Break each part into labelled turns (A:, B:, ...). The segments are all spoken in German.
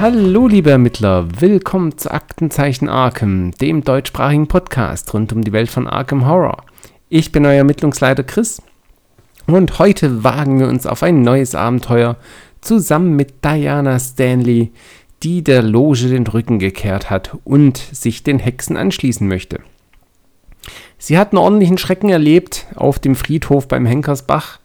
A: Hallo, liebe Ermittler, willkommen zu Aktenzeichen Arkham, dem deutschsprachigen Podcast rund um die Welt von Arkham Horror. Ich bin euer Ermittlungsleiter Chris und heute wagen wir uns auf ein neues Abenteuer zusammen mit Diana Stanley, die der Loge den Rücken gekehrt hat und sich den Hexen anschließen möchte. Sie hat einen ordentlichen Schrecken erlebt auf dem Friedhof beim Henkersbach.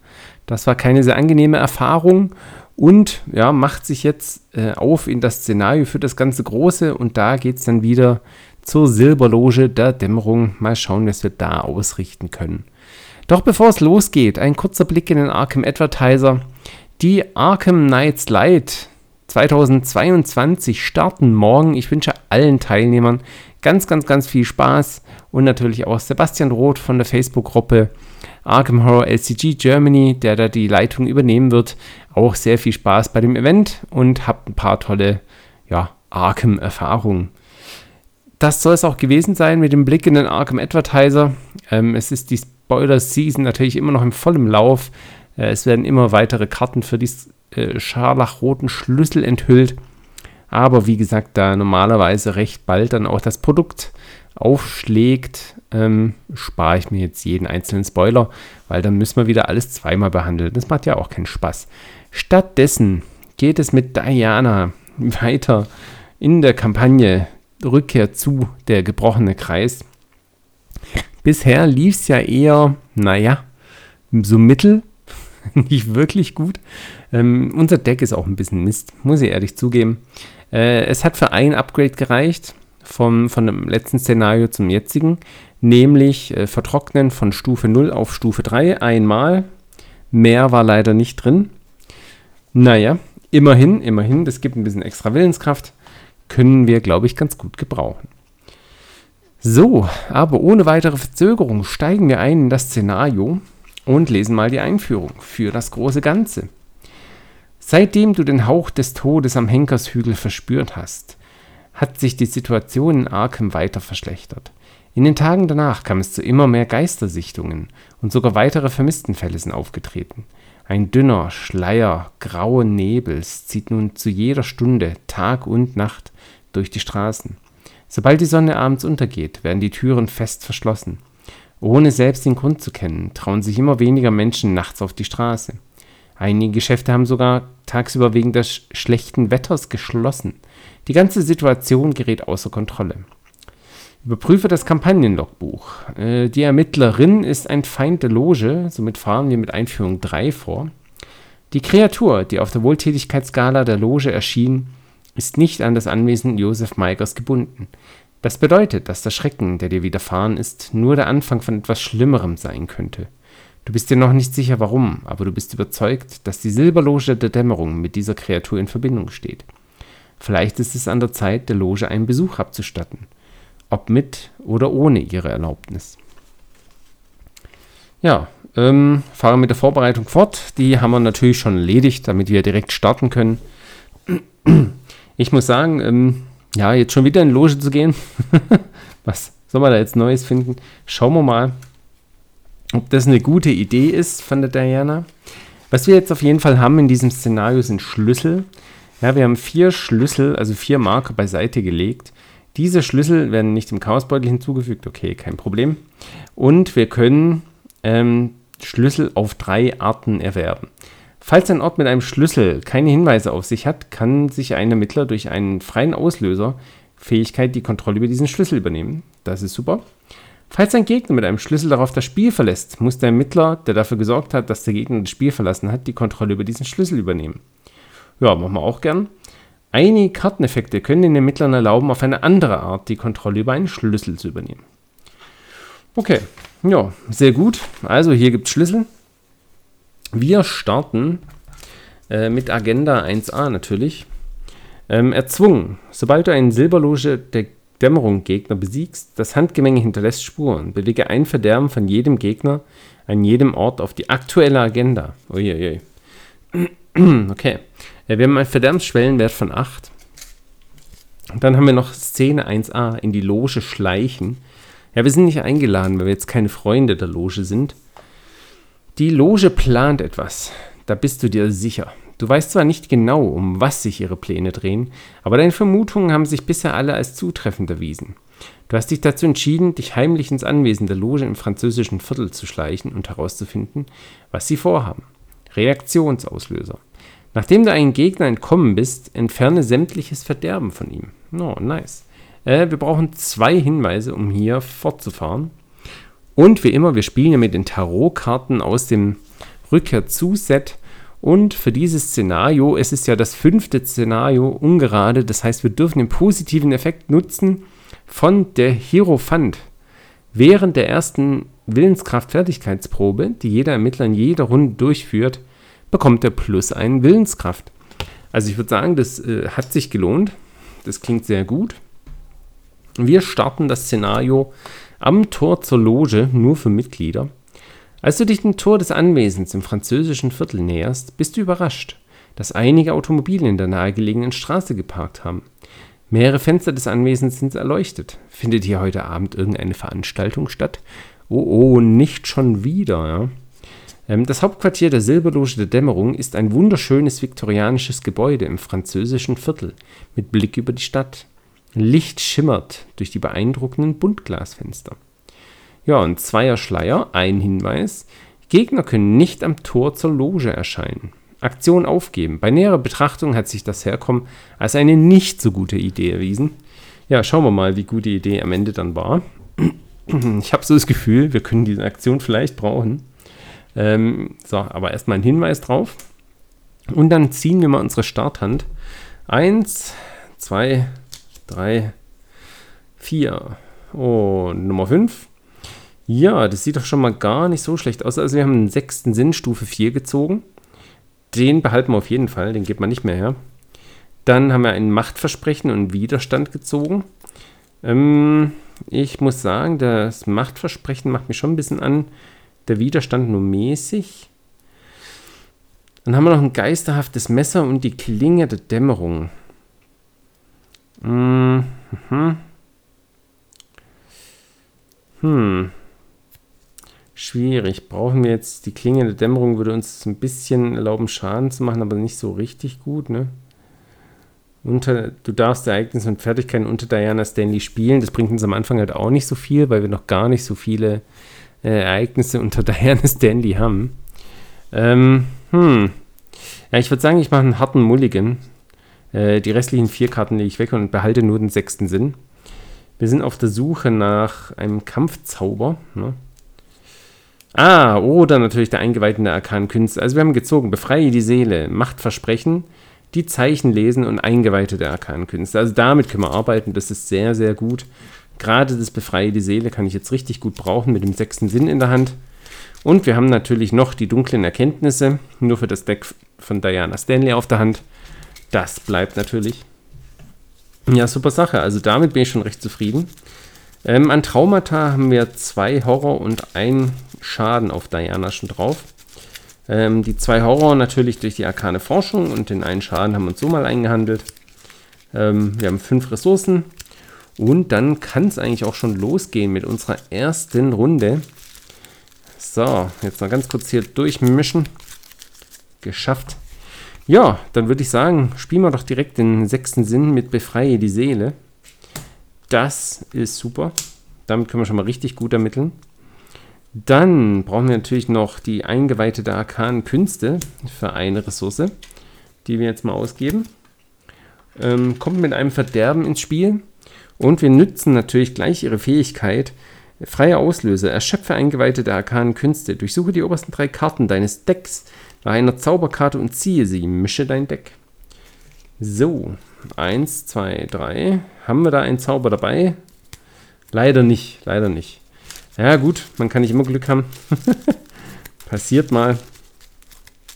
A: Das war keine sehr angenehme Erfahrung und ja, macht sich jetzt äh, auf in das Szenario für das ganze Große und da geht es dann wieder zur Silberloge der Dämmerung. Mal schauen, was wir da ausrichten können. Doch bevor es losgeht, ein kurzer Blick in den Arkham Advertiser. Die Arkham Knights Light 2022 starten morgen. Ich wünsche allen Teilnehmern ganz, ganz, ganz viel Spaß und natürlich auch Sebastian Roth von der Facebook-Gruppe Arkham Horror LCG Germany, der da die Leitung übernehmen wird. Auch sehr viel Spaß bei dem Event und habt ein paar tolle ja, Arkham-Erfahrungen. Das soll es auch gewesen sein mit dem Blick in den Arkham Advertiser. Ähm, es ist die Spoiler-Season natürlich immer noch im vollen Lauf. Äh, es werden immer weitere Karten für die äh, scharlachroten Schlüssel enthüllt. Aber wie gesagt, da normalerweise recht bald dann auch das Produkt aufschlägt, ähm, spare ich mir jetzt jeden einzelnen Spoiler, weil dann müssen wir wieder alles zweimal behandeln. Das macht ja auch keinen Spaß. Stattdessen geht es mit Diana weiter in der Kampagne Rückkehr zu der gebrochene Kreis. Bisher lief es ja eher, naja, so mittel, nicht wirklich gut. Ähm, unser Deck ist auch ein bisschen Mist, muss ich ehrlich zugeben. Äh, es hat für ein Upgrade gereicht, vom, von dem letzten Szenario zum jetzigen, nämlich äh, Vertrocknen von Stufe 0 auf Stufe 3 einmal. Mehr war leider nicht drin. Naja, immerhin, immerhin, das gibt ein bisschen extra Willenskraft, können wir, glaube ich, ganz gut gebrauchen. So, aber ohne weitere Verzögerung steigen wir ein in das Szenario und lesen mal die Einführung für das große Ganze. Seitdem du den Hauch des Todes am Henkershügel verspürt hast, hat sich die Situation in Arkham weiter verschlechtert. In den Tagen danach kam es zu immer mehr Geistersichtungen und sogar weitere Vermisstenfälle sind aufgetreten. Ein dünner Schleier grauen Nebels zieht nun zu jeder Stunde, Tag und Nacht, durch die Straßen. Sobald die Sonne abends untergeht, werden die Türen fest verschlossen. Ohne selbst den Grund zu kennen, trauen sich immer weniger Menschen nachts auf die Straße. Einige Geschäfte haben sogar tagsüber wegen des schlechten Wetters geschlossen. Die ganze Situation gerät außer Kontrolle. Überprüfe das Kampagnenlogbuch. Äh, die Ermittlerin ist ein Feind der Loge, somit fahren wir mit Einführung 3 vor. Die Kreatur, die auf der Wohltätigkeitsskala der Loge erschien, ist nicht an das Anwesen Josef Meigers gebunden. Das bedeutet, dass der Schrecken, der dir widerfahren ist, nur der Anfang von etwas Schlimmerem sein könnte. Du bist dir noch nicht sicher warum, aber du bist überzeugt, dass die Silberloge der Dämmerung mit dieser Kreatur in Verbindung steht. Vielleicht ist es an der Zeit, der Loge einen Besuch abzustatten, ob mit oder ohne ihre Erlaubnis. Ja, ähm, fahren mit der Vorbereitung fort. Die haben wir natürlich schon erledigt, damit wir direkt starten können. Ich muss sagen, ähm, ja, jetzt schon wieder in Loge zu gehen. Was soll man da jetzt Neues finden? Schauen wir mal ob das eine gute Idee ist von der Diana. Was wir jetzt auf jeden Fall haben in diesem Szenario sind Schlüssel. Ja, wir haben vier Schlüssel, also vier Marker beiseite gelegt. Diese Schlüssel werden nicht im Chaosbeutel hinzugefügt, okay, kein Problem. Und wir können ähm, Schlüssel auf drei Arten erwerben. Falls ein Ort mit einem Schlüssel keine Hinweise auf sich hat, kann sich ein Ermittler durch einen freien Auslöser Fähigkeit die Kontrolle über diesen Schlüssel übernehmen. Das ist super. Falls ein Gegner mit einem Schlüssel darauf das Spiel verlässt, muss der Ermittler, der dafür gesorgt hat, dass der Gegner das Spiel verlassen hat, die Kontrolle über diesen Schlüssel übernehmen. Ja, machen wir auch gern. Einige Karteneffekte können den Ermittlern erlauben, auf eine andere Art die Kontrolle über einen Schlüssel zu übernehmen. Okay, ja, sehr gut. Also hier gibt es Schlüssel. Wir starten äh, mit Agenda 1a natürlich. Ähm, erzwungen. Sobald du einen Silberloge der Dämmerung Gegner besiegst, das Handgemenge hinterlässt Spuren. Bewege ein Verderben von jedem Gegner an jedem Ort auf die aktuelle Agenda. Uiuiui. Okay. Wir haben einen Verderbensschwellenwert von 8. Dann haben wir noch Szene 1a, in die Loge schleichen. Ja, wir sind nicht eingeladen, weil wir jetzt keine Freunde der Loge sind. Die Loge plant etwas. Da bist du dir sicher. Du weißt zwar nicht genau, um was sich ihre Pläne drehen, aber deine Vermutungen haben sich bisher alle als zutreffend erwiesen. Du hast dich dazu entschieden, dich heimlich ins Anwesen der Loge im französischen Viertel zu schleichen und herauszufinden, was sie vorhaben. Reaktionsauslöser. Nachdem du einem Gegner entkommen bist, entferne sämtliches Verderben von ihm. Oh, nice. Äh, wir brauchen zwei Hinweise, um hier fortzufahren. Und wie immer, wir spielen ja mit den Tarotkarten aus dem Rückkehr-zu-Set. Und für dieses Szenario, es ist ja das fünfte Szenario ungerade, das heißt, wir dürfen den positiven Effekt nutzen von der Hierophant. Während der ersten Willenskraft-Fertigkeitsprobe, die jeder Ermittler in jeder Runde durchführt, bekommt er plus einen Willenskraft. Also ich würde sagen, das äh, hat sich gelohnt. Das klingt sehr gut. Wir starten das Szenario am Tor zur Loge nur für Mitglieder. Als du dich dem Tor des Anwesens im französischen Viertel näherst, bist du überrascht, dass einige Automobile in der nahegelegenen Straße geparkt haben. Mehrere Fenster des Anwesens sind erleuchtet. Findet hier heute Abend irgendeine Veranstaltung statt? Oh, oh, nicht schon wieder, ja. Ähm, das Hauptquartier der Silberloge der Dämmerung ist ein wunderschönes viktorianisches Gebäude im französischen Viertel mit Blick über die Stadt. Licht schimmert durch die beeindruckenden Buntglasfenster. Ja, und zweier Schleier, ein Hinweis. Gegner können nicht am Tor zur Loge erscheinen. Aktion aufgeben. Bei näherer Betrachtung hat sich das Herkommen als eine nicht so gute Idee erwiesen. Ja, schauen wir mal, wie gut die Idee am Ende dann war. Ich habe so das Gefühl, wir können diese Aktion vielleicht brauchen. Ähm, so, aber erstmal ein Hinweis drauf. Und dann ziehen wir mal unsere Starthand. Eins, zwei, drei, vier und Nummer fünf. Ja, das sieht doch schon mal gar nicht so schlecht aus. Also wir haben einen sechsten Sinn, Stufe 4 gezogen. Den behalten wir auf jeden Fall, den geht man nicht mehr her. Dann haben wir ein Machtversprechen und Widerstand gezogen. Ähm, ich muss sagen, das Machtversprechen macht mich schon ein bisschen an der Widerstand nur mäßig. Dann haben wir noch ein geisterhaftes Messer und die Klinge der Dämmerung. Mhm. Hm. Schwierig. Brauchen wir jetzt die Klinge der Dämmerung, würde uns ein bisschen erlauben, Schaden zu machen, aber nicht so richtig gut, ne? Unter, du darfst Ereignisse und Fertigkeiten unter Diana Stanley spielen. Das bringt uns am Anfang halt auch nicht so viel, weil wir noch gar nicht so viele Ereignisse unter Diana Stanley haben. Ähm, hm. Ja, ich würde sagen, ich mache einen harten Mulligan. Äh, die restlichen vier Karten lege ich weg und behalte nur den sechsten Sinn. Wir sind auf der Suche nach einem Kampfzauber. Ne? Ah, oder natürlich der eingeweihten der arkanen Künste. Also wir haben gezogen, befreie die Seele, macht Versprechen, die Zeichen lesen und Eingeweihte der arkanen Künste. Also damit können wir arbeiten, das ist sehr, sehr gut. Gerade das Befreie die Seele kann ich jetzt richtig gut brauchen mit dem sechsten Sinn in der Hand. Und wir haben natürlich noch die dunklen Erkenntnisse, nur für das Deck von Diana Stanley auf der Hand. Das bleibt natürlich. Ja, super Sache. Also damit bin ich schon recht zufrieden. Ähm, an Traumata haben wir zwei Horror und ein Schaden auf Diana schon drauf. Ähm, die zwei Horror natürlich durch die arkane Forschung und den einen Schaden haben wir uns so mal eingehandelt. Ähm, wir haben fünf Ressourcen, und dann kann es eigentlich auch schon losgehen mit unserer ersten Runde. So, jetzt noch ganz kurz hier durchmischen. Geschafft. Ja, dann würde ich sagen, spielen wir doch direkt den sechsten Sinn mit Befreie die Seele. Das ist super. Damit können wir schon mal richtig gut ermitteln. Dann brauchen wir natürlich noch die Eingeweihte der arkanen Künste für eine Ressource, die wir jetzt mal ausgeben. Ähm, kommt mit einem Verderben ins Spiel. Und wir nützen natürlich gleich ihre Fähigkeit. Freie Auslöser. Erschöpfe Eingeweihte der arkanen Künste. Durchsuche die obersten drei Karten deines Decks nach einer Zauberkarte und ziehe sie. Mische dein Deck. So, eins, zwei, drei. Haben wir da einen Zauber dabei? Leider nicht, leider nicht. Ja gut, man kann nicht immer Glück haben. Passiert mal.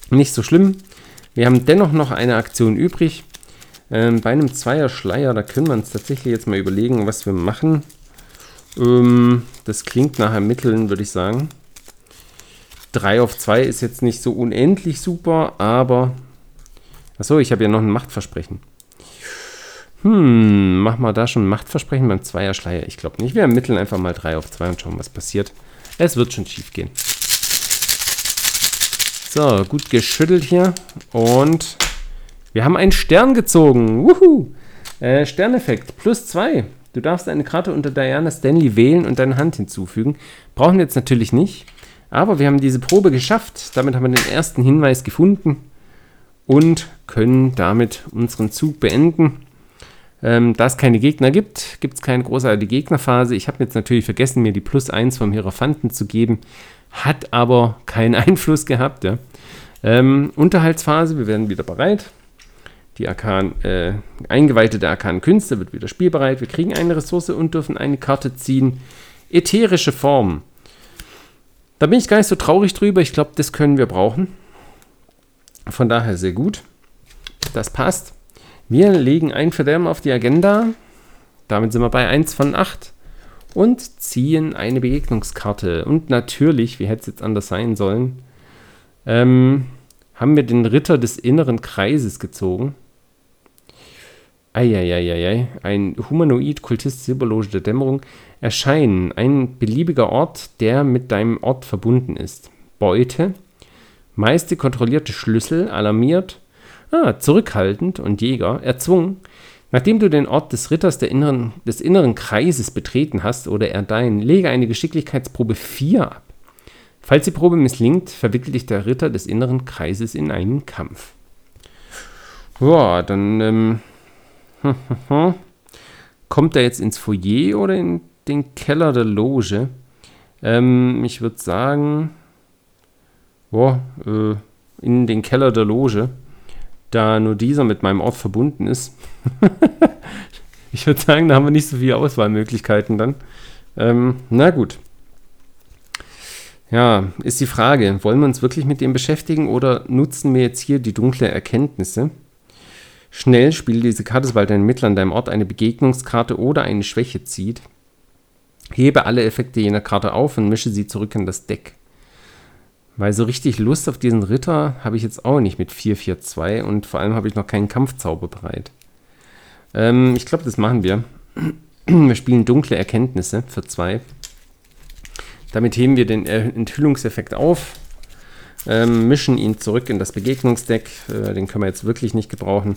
A: Nicht so schlimm. Wir haben dennoch noch eine Aktion übrig. Ähm, bei einem Zweier-Schleier, da können wir uns tatsächlich jetzt mal überlegen, was wir machen. Ähm, das klingt nach Ermitteln, würde ich sagen. 3 auf 2 ist jetzt nicht so unendlich super, aber. Achso, ich habe ja noch ein Machtversprechen. Hm, machen wir da schon Machtversprechen beim Zweier-Schleier? Ich glaube nicht. Wir ermitteln einfach mal 3 auf 2 und schauen, was passiert. Es wird schon schief gehen. So, gut geschüttelt hier. Und wir haben einen Stern gezogen. Wuhu! Äh, Sterneffekt, plus zwei. Du darfst eine Karte unter Diana Stanley wählen und deine Hand hinzufügen. Brauchen wir jetzt natürlich nicht. Aber wir haben diese Probe geschafft. Damit haben wir den ersten Hinweis gefunden und können damit unseren Zug beenden. Ähm, da es keine Gegner gibt, gibt es keine großartige Gegnerphase. Ich habe jetzt natürlich vergessen, mir die Plus 1 vom Hierophanten zu geben. Hat aber keinen Einfluss gehabt. Ja. Ähm, Unterhaltsphase, wir werden wieder bereit. Die Arkan, äh, Eingeweihte der Arkanen Künste wird wieder spielbereit. Wir kriegen eine Ressource und dürfen eine Karte ziehen. Ätherische Form. Da bin ich gar nicht so traurig drüber. Ich glaube, das können wir brauchen. Von daher sehr gut. Das passt. Wir legen ein Verderben auf die Agenda. Damit sind wir bei 1 von 8. Und ziehen eine Begegnungskarte. Und natürlich, wie hätte es jetzt anders sein sollen, ähm, haben wir den Ritter des inneren Kreises gezogen. Eieieiei, ein Humanoid-Kultist Silberloge der Dämmerung erscheinen. Ein beliebiger Ort, der mit deinem Ort verbunden ist. Beute. Meiste kontrollierte Schlüssel, alarmiert, ah, zurückhaltend und Jäger, erzwungen. Nachdem du den Ort des Ritters inneren, des inneren Kreises betreten hast oder er dein, lege eine Geschicklichkeitsprobe 4 ab. Falls die Probe misslingt, verwickelt dich der Ritter des inneren Kreises in einen Kampf. Ja, dann ähm, Kommt er jetzt ins Foyer oder in den Keller der Loge? Ähm, ich würde sagen, boah, äh, in den Keller der Loge, da nur dieser mit meinem Ort verbunden ist. ich würde sagen, da haben wir nicht so viele Auswahlmöglichkeiten dann. Ähm, na gut. Ja, ist die Frage, wollen wir uns wirklich mit dem beschäftigen oder nutzen wir jetzt hier die dunkle Erkenntnisse? Schnell spiele diese Karte, sobald ein Mittler an deinem Ort eine Begegnungskarte oder eine Schwäche zieht. Hebe alle Effekte jener Karte auf und mische sie zurück in das Deck. Weil so richtig Lust auf diesen Ritter habe ich jetzt auch nicht mit 4-4-2 und vor allem habe ich noch keinen Kampfzauber bereit. Ähm, ich glaube, das machen wir. Wir spielen dunkle Erkenntnisse für 2. Damit heben wir den Enthüllungseffekt auf, ähm, mischen ihn zurück in das Begegnungsdeck. Äh, den können wir jetzt wirklich nicht gebrauchen.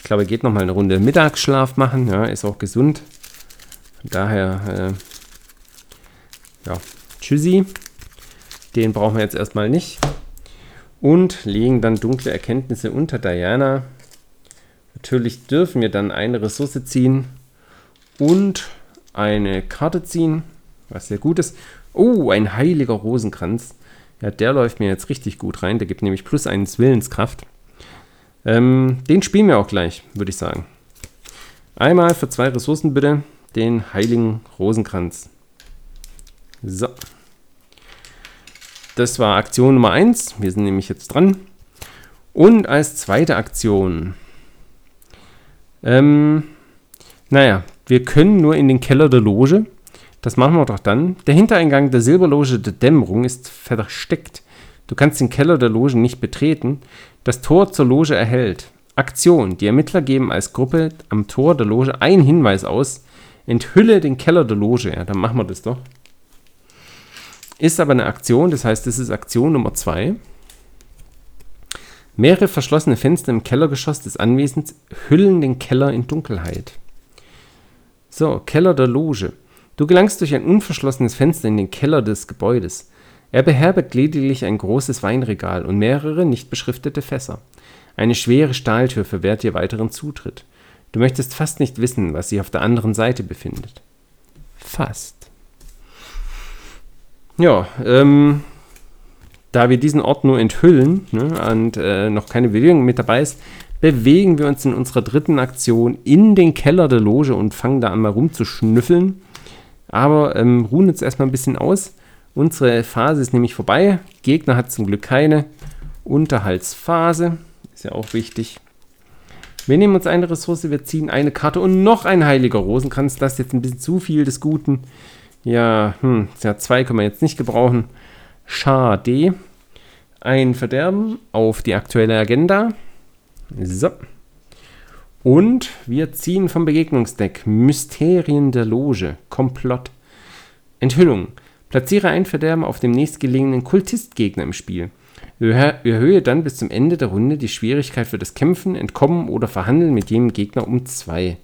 A: Ich glaube, er geht noch mal eine Runde Mittagsschlaf machen. Ja, ist auch gesund. Von daher, äh, ja, tschüssi. Den brauchen wir jetzt erstmal nicht. Und legen dann dunkle Erkenntnisse unter Diana. Natürlich dürfen wir dann eine Ressource ziehen und eine Karte ziehen, was sehr gut ist. Oh, ein heiliger Rosenkranz. Ja, der läuft mir jetzt richtig gut rein. Der gibt nämlich plus eins Willenskraft. Ähm, den spielen wir auch gleich, würde ich sagen. Einmal für zwei Ressourcen bitte den heiligen Rosenkranz. So. Das war Aktion Nummer 1. Wir sind nämlich jetzt dran. Und als zweite Aktion. Ähm, naja, wir können nur in den Keller der Loge. Das machen wir doch dann. Der Hintereingang der Silberloge der Dämmerung ist versteckt. Du kannst den Keller der Loge nicht betreten. Das Tor zur Loge erhält. Aktion. Die Ermittler geben als Gruppe am Tor der Loge einen Hinweis aus. Enthülle den Keller der Loge. Ja, dann machen wir das doch. Ist aber eine Aktion, das heißt, das ist Aktion Nummer 2. Mehrere verschlossene Fenster im Kellergeschoss des Anwesens hüllen den Keller in Dunkelheit. So, Keller der Loge. Du gelangst durch ein unverschlossenes Fenster in den Keller des Gebäudes. Er beherbergt lediglich ein großes Weinregal und mehrere nicht beschriftete Fässer. Eine schwere Stahltür verwehrt dir weiteren Zutritt. Du möchtest fast nicht wissen, was sich auf der anderen Seite befindet. Fast. Ja, ähm, da wir diesen Ort nur enthüllen ne, und äh, noch keine Bewegung mit dabei ist, bewegen wir uns in unserer dritten Aktion in den Keller der Loge und fangen da an mal rumzuschnüffeln. Aber ähm, ruhen jetzt erstmal ein bisschen aus Unsere Phase ist nämlich vorbei. Gegner hat zum Glück keine Unterhaltsphase. Ist ja auch wichtig. Wir nehmen uns eine Ressource, wir ziehen eine Karte und noch ein heiliger Rosenkranz. Das ist jetzt ein bisschen zu viel des Guten. Ja, hm, ja, zwei können wir jetzt nicht gebrauchen. Schade. Ein Verderben auf die aktuelle Agenda. So. Und wir ziehen vom Begegnungsdeck Mysterien der Loge. Komplott. Enthüllung. Platziere ein Verderben auf dem nächstgelegenen Kultistgegner im Spiel. Erhöhe dann bis zum Ende der Runde die Schwierigkeit für das Kämpfen, Entkommen oder Verhandeln mit jedem Gegner um 2.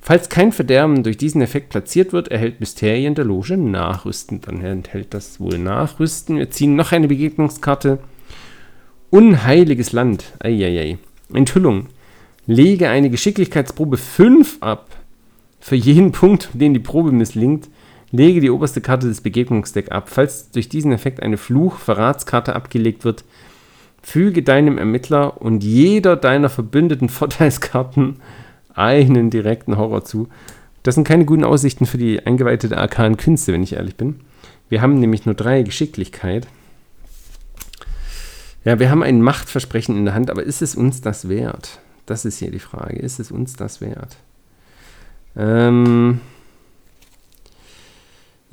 A: Falls kein Verderben durch diesen Effekt platziert wird, erhält Mysterien der Loge Nachrüsten. Dann enthält das wohl Nachrüsten. Wir ziehen noch eine Begegnungskarte. Unheiliges Land. Eieiei. Enthüllung. Lege eine Geschicklichkeitsprobe 5 ab. Für jeden Punkt, den die Probe misslingt, lege die oberste Karte des Begegnungsdecks ab. Falls durch diesen Effekt eine Fluch-Verratskarte abgelegt wird, füge deinem Ermittler und jeder deiner verbündeten Vorteilskarten einen direkten Horror zu. Das sind keine guten Aussichten für die eingeweihte der arkanen Künste, wenn ich ehrlich bin. Wir haben nämlich nur drei Geschicklichkeit. Ja, wir haben ein Machtversprechen in der Hand, aber ist es uns das wert? Das ist hier die Frage. Ist es uns das wert? Ähm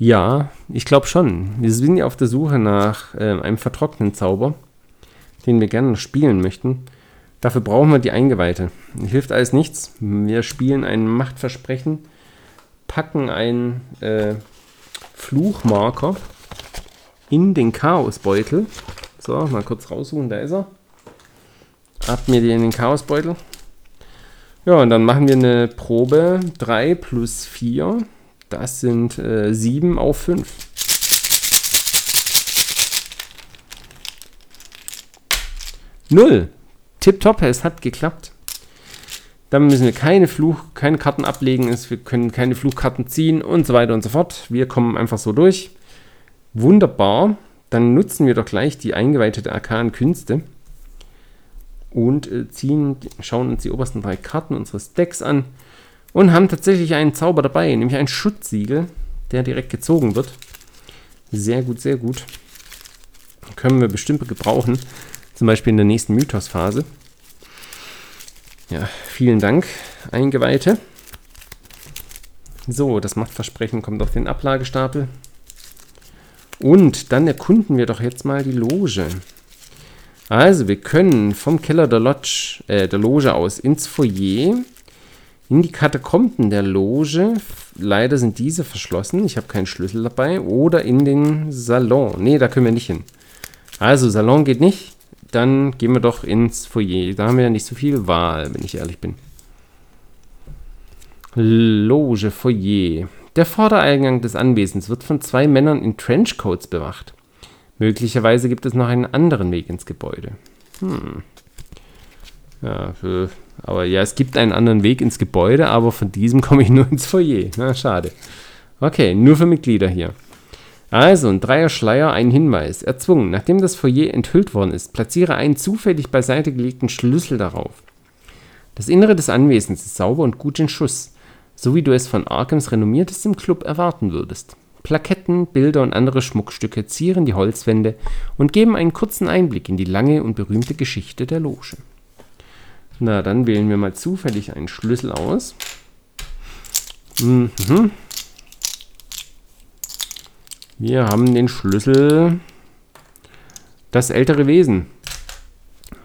A: ja, ich glaube schon. Wir sind ja auf der Suche nach äh, einem vertrockneten Zauber, den wir gerne spielen möchten. Dafür brauchen wir die Eingeweihte. Hilft alles nichts. Wir spielen ein Machtversprechen, packen einen äh, Fluchmarker in den Chaosbeutel. So, mal kurz raussuchen, da ist er. Ab mir den in den Chaosbeutel. Ja, und dann machen wir eine Probe 3 plus 4. Das sind äh, 7 auf 5. Null tipptopp, es hat geklappt. Dann müssen wir keine Fluch, keine Karten ablegen, wir können keine Fluchkarten ziehen und so weiter und so fort. Wir kommen einfach so durch. Wunderbar. Dann nutzen wir doch gleich die eingeweihte arkanen Künste und äh, ziehen, schauen uns die obersten drei Karten unseres Decks an und haben tatsächlich einen Zauber dabei, nämlich ein Schutzsiegel, der direkt gezogen wird. Sehr gut, sehr gut. Können wir bestimmt gebrauchen. Zum Beispiel in der nächsten Mythos-Phase. Ja, vielen Dank, Eingeweihte. So, das Machtversprechen kommt auf den Ablagestapel. Und dann erkunden wir doch jetzt mal die Loge. Also, wir können vom Keller der, Lodge, äh, der Loge aus ins Foyer, in die Katakomben der Loge. Leider sind diese verschlossen. Ich habe keinen Schlüssel dabei. Oder in den Salon. Ne, da können wir nicht hin. Also, Salon geht nicht dann gehen wir doch ins Foyer. Da haben wir ja nicht so viel Wahl, wenn ich ehrlich bin. Loge, Foyer. Der Vordereingang des Anwesens wird von zwei Männern in Trenchcoats bewacht. Möglicherweise gibt es noch einen anderen Weg ins Gebäude. Hm. Ja, für, aber ja, es gibt einen anderen Weg ins Gebäude, aber von diesem komme ich nur ins Foyer. Na, schade. Okay, nur für Mitglieder hier. Also, ein Dreier-Schleier, ein Hinweis. Erzwungen. Nachdem das Foyer enthüllt worden ist, platziere einen zufällig beiseite gelegten Schlüssel darauf. Das Innere des Anwesens ist sauber und gut in Schuss, so wie du es von Arkhams renommiertestem Club erwarten würdest. Plaketten, Bilder und andere Schmuckstücke zieren die Holzwände und geben einen kurzen Einblick in die lange und berühmte Geschichte der Loge. Na, dann wählen wir mal zufällig einen Schlüssel aus. Mhm. Wir haben den Schlüssel. Das ältere Wesen.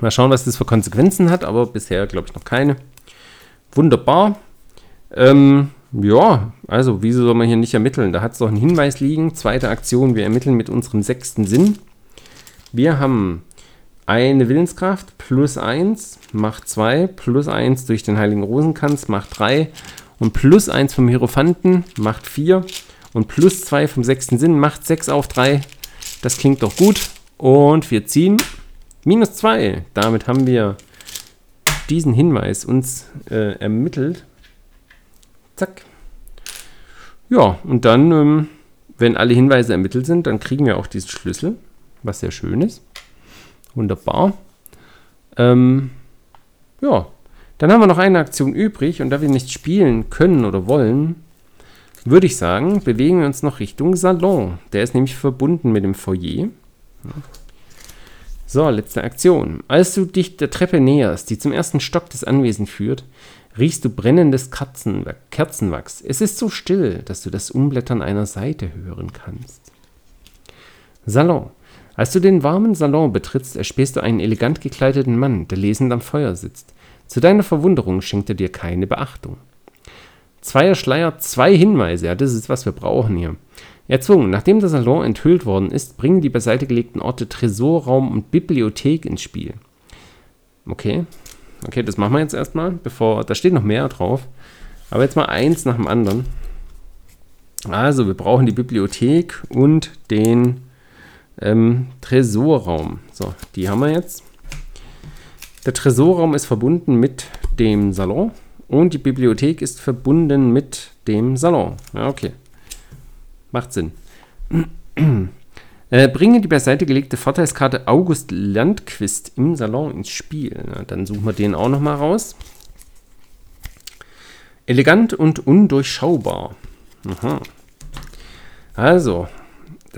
A: Mal schauen, was das für Konsequenzen hat, aber bisher glaube ich noch keine. Wunderbar. Ähm, ja, also wieso soll man hier nicht ermitteln? Da hat es doch einen Hinweis liegen. Zweite Aktion, wir ermitteln mit unserem sechsten Sinn. Wir haben eine Willenskraft plus 1 macht 2, plus 1 durch den Heiligen Rosenkranz macht 3 und plus 1 vom Hierophanten macht 4 und plus 2 vom sechsten Sinn macht 6 auf 3. Das klingt doch gut. Und wir ziehen minus 2. Damit haben wir diesen Hinweis uns äh, ermittelt. Zack. Ja, und dann, ähm, wenn alle Hinweise ermittelt sind, dann kriegen wir auch diesen Schlüssel, was sehr schön ist. Wunderbar. Ähm, ja, dann haben wir noch eine Aktion übrig und da wir nicht spielen können oder wollen, würde ich sagen, bewegen wir uns noch Richtung Salon. Der ist nämlich verbunden mit dem Foyer. So, letzte Aktion. Als du dich der Treppe näherst, die zum ersten Stock des Anwesens führt, riechst du brennendes Kerzen Kerzenwachs. Es ist so still, dass du das Umblättern einer Seite hören kannst. Salon. Als du den warmen Salon betrittst, erspähst du einen elegant gekleideten Mann, der lesend am Feuer sitzt. Zu deiner Verwunderung schenkt er dir keine Beachtung. Zweier Schleier, zwei Hinweise. Ja, das ist, was wir brauchen hier. Erzwungen. Nachdem der Salon enthüllt worden ist, bringen die beiseite gelegten Orte Tresorraum und Bibliothek ins Spiel. Okay. Okay, das machen wir jetzt erstmal, bevor. Da steht noch mehr drauf. Aber jetzt mal eins nach dem anderen. Also, wir brauchen die Bibliothek und den ähm, Tresorraum. So, die haben wir jetzt. Der Tresorraum ist verbunden mit dem Salon und die Bibliothek ist verbunden mit dem Salon. Ja, okay. Macht Sinn. äh, bringe die beiseite gelegte Vorteilskarte August Landquist im Salon ins Spiel. Na, dann suchen wir den auch nochmal raus. Elegant und undurchschaubar. Aha. Also,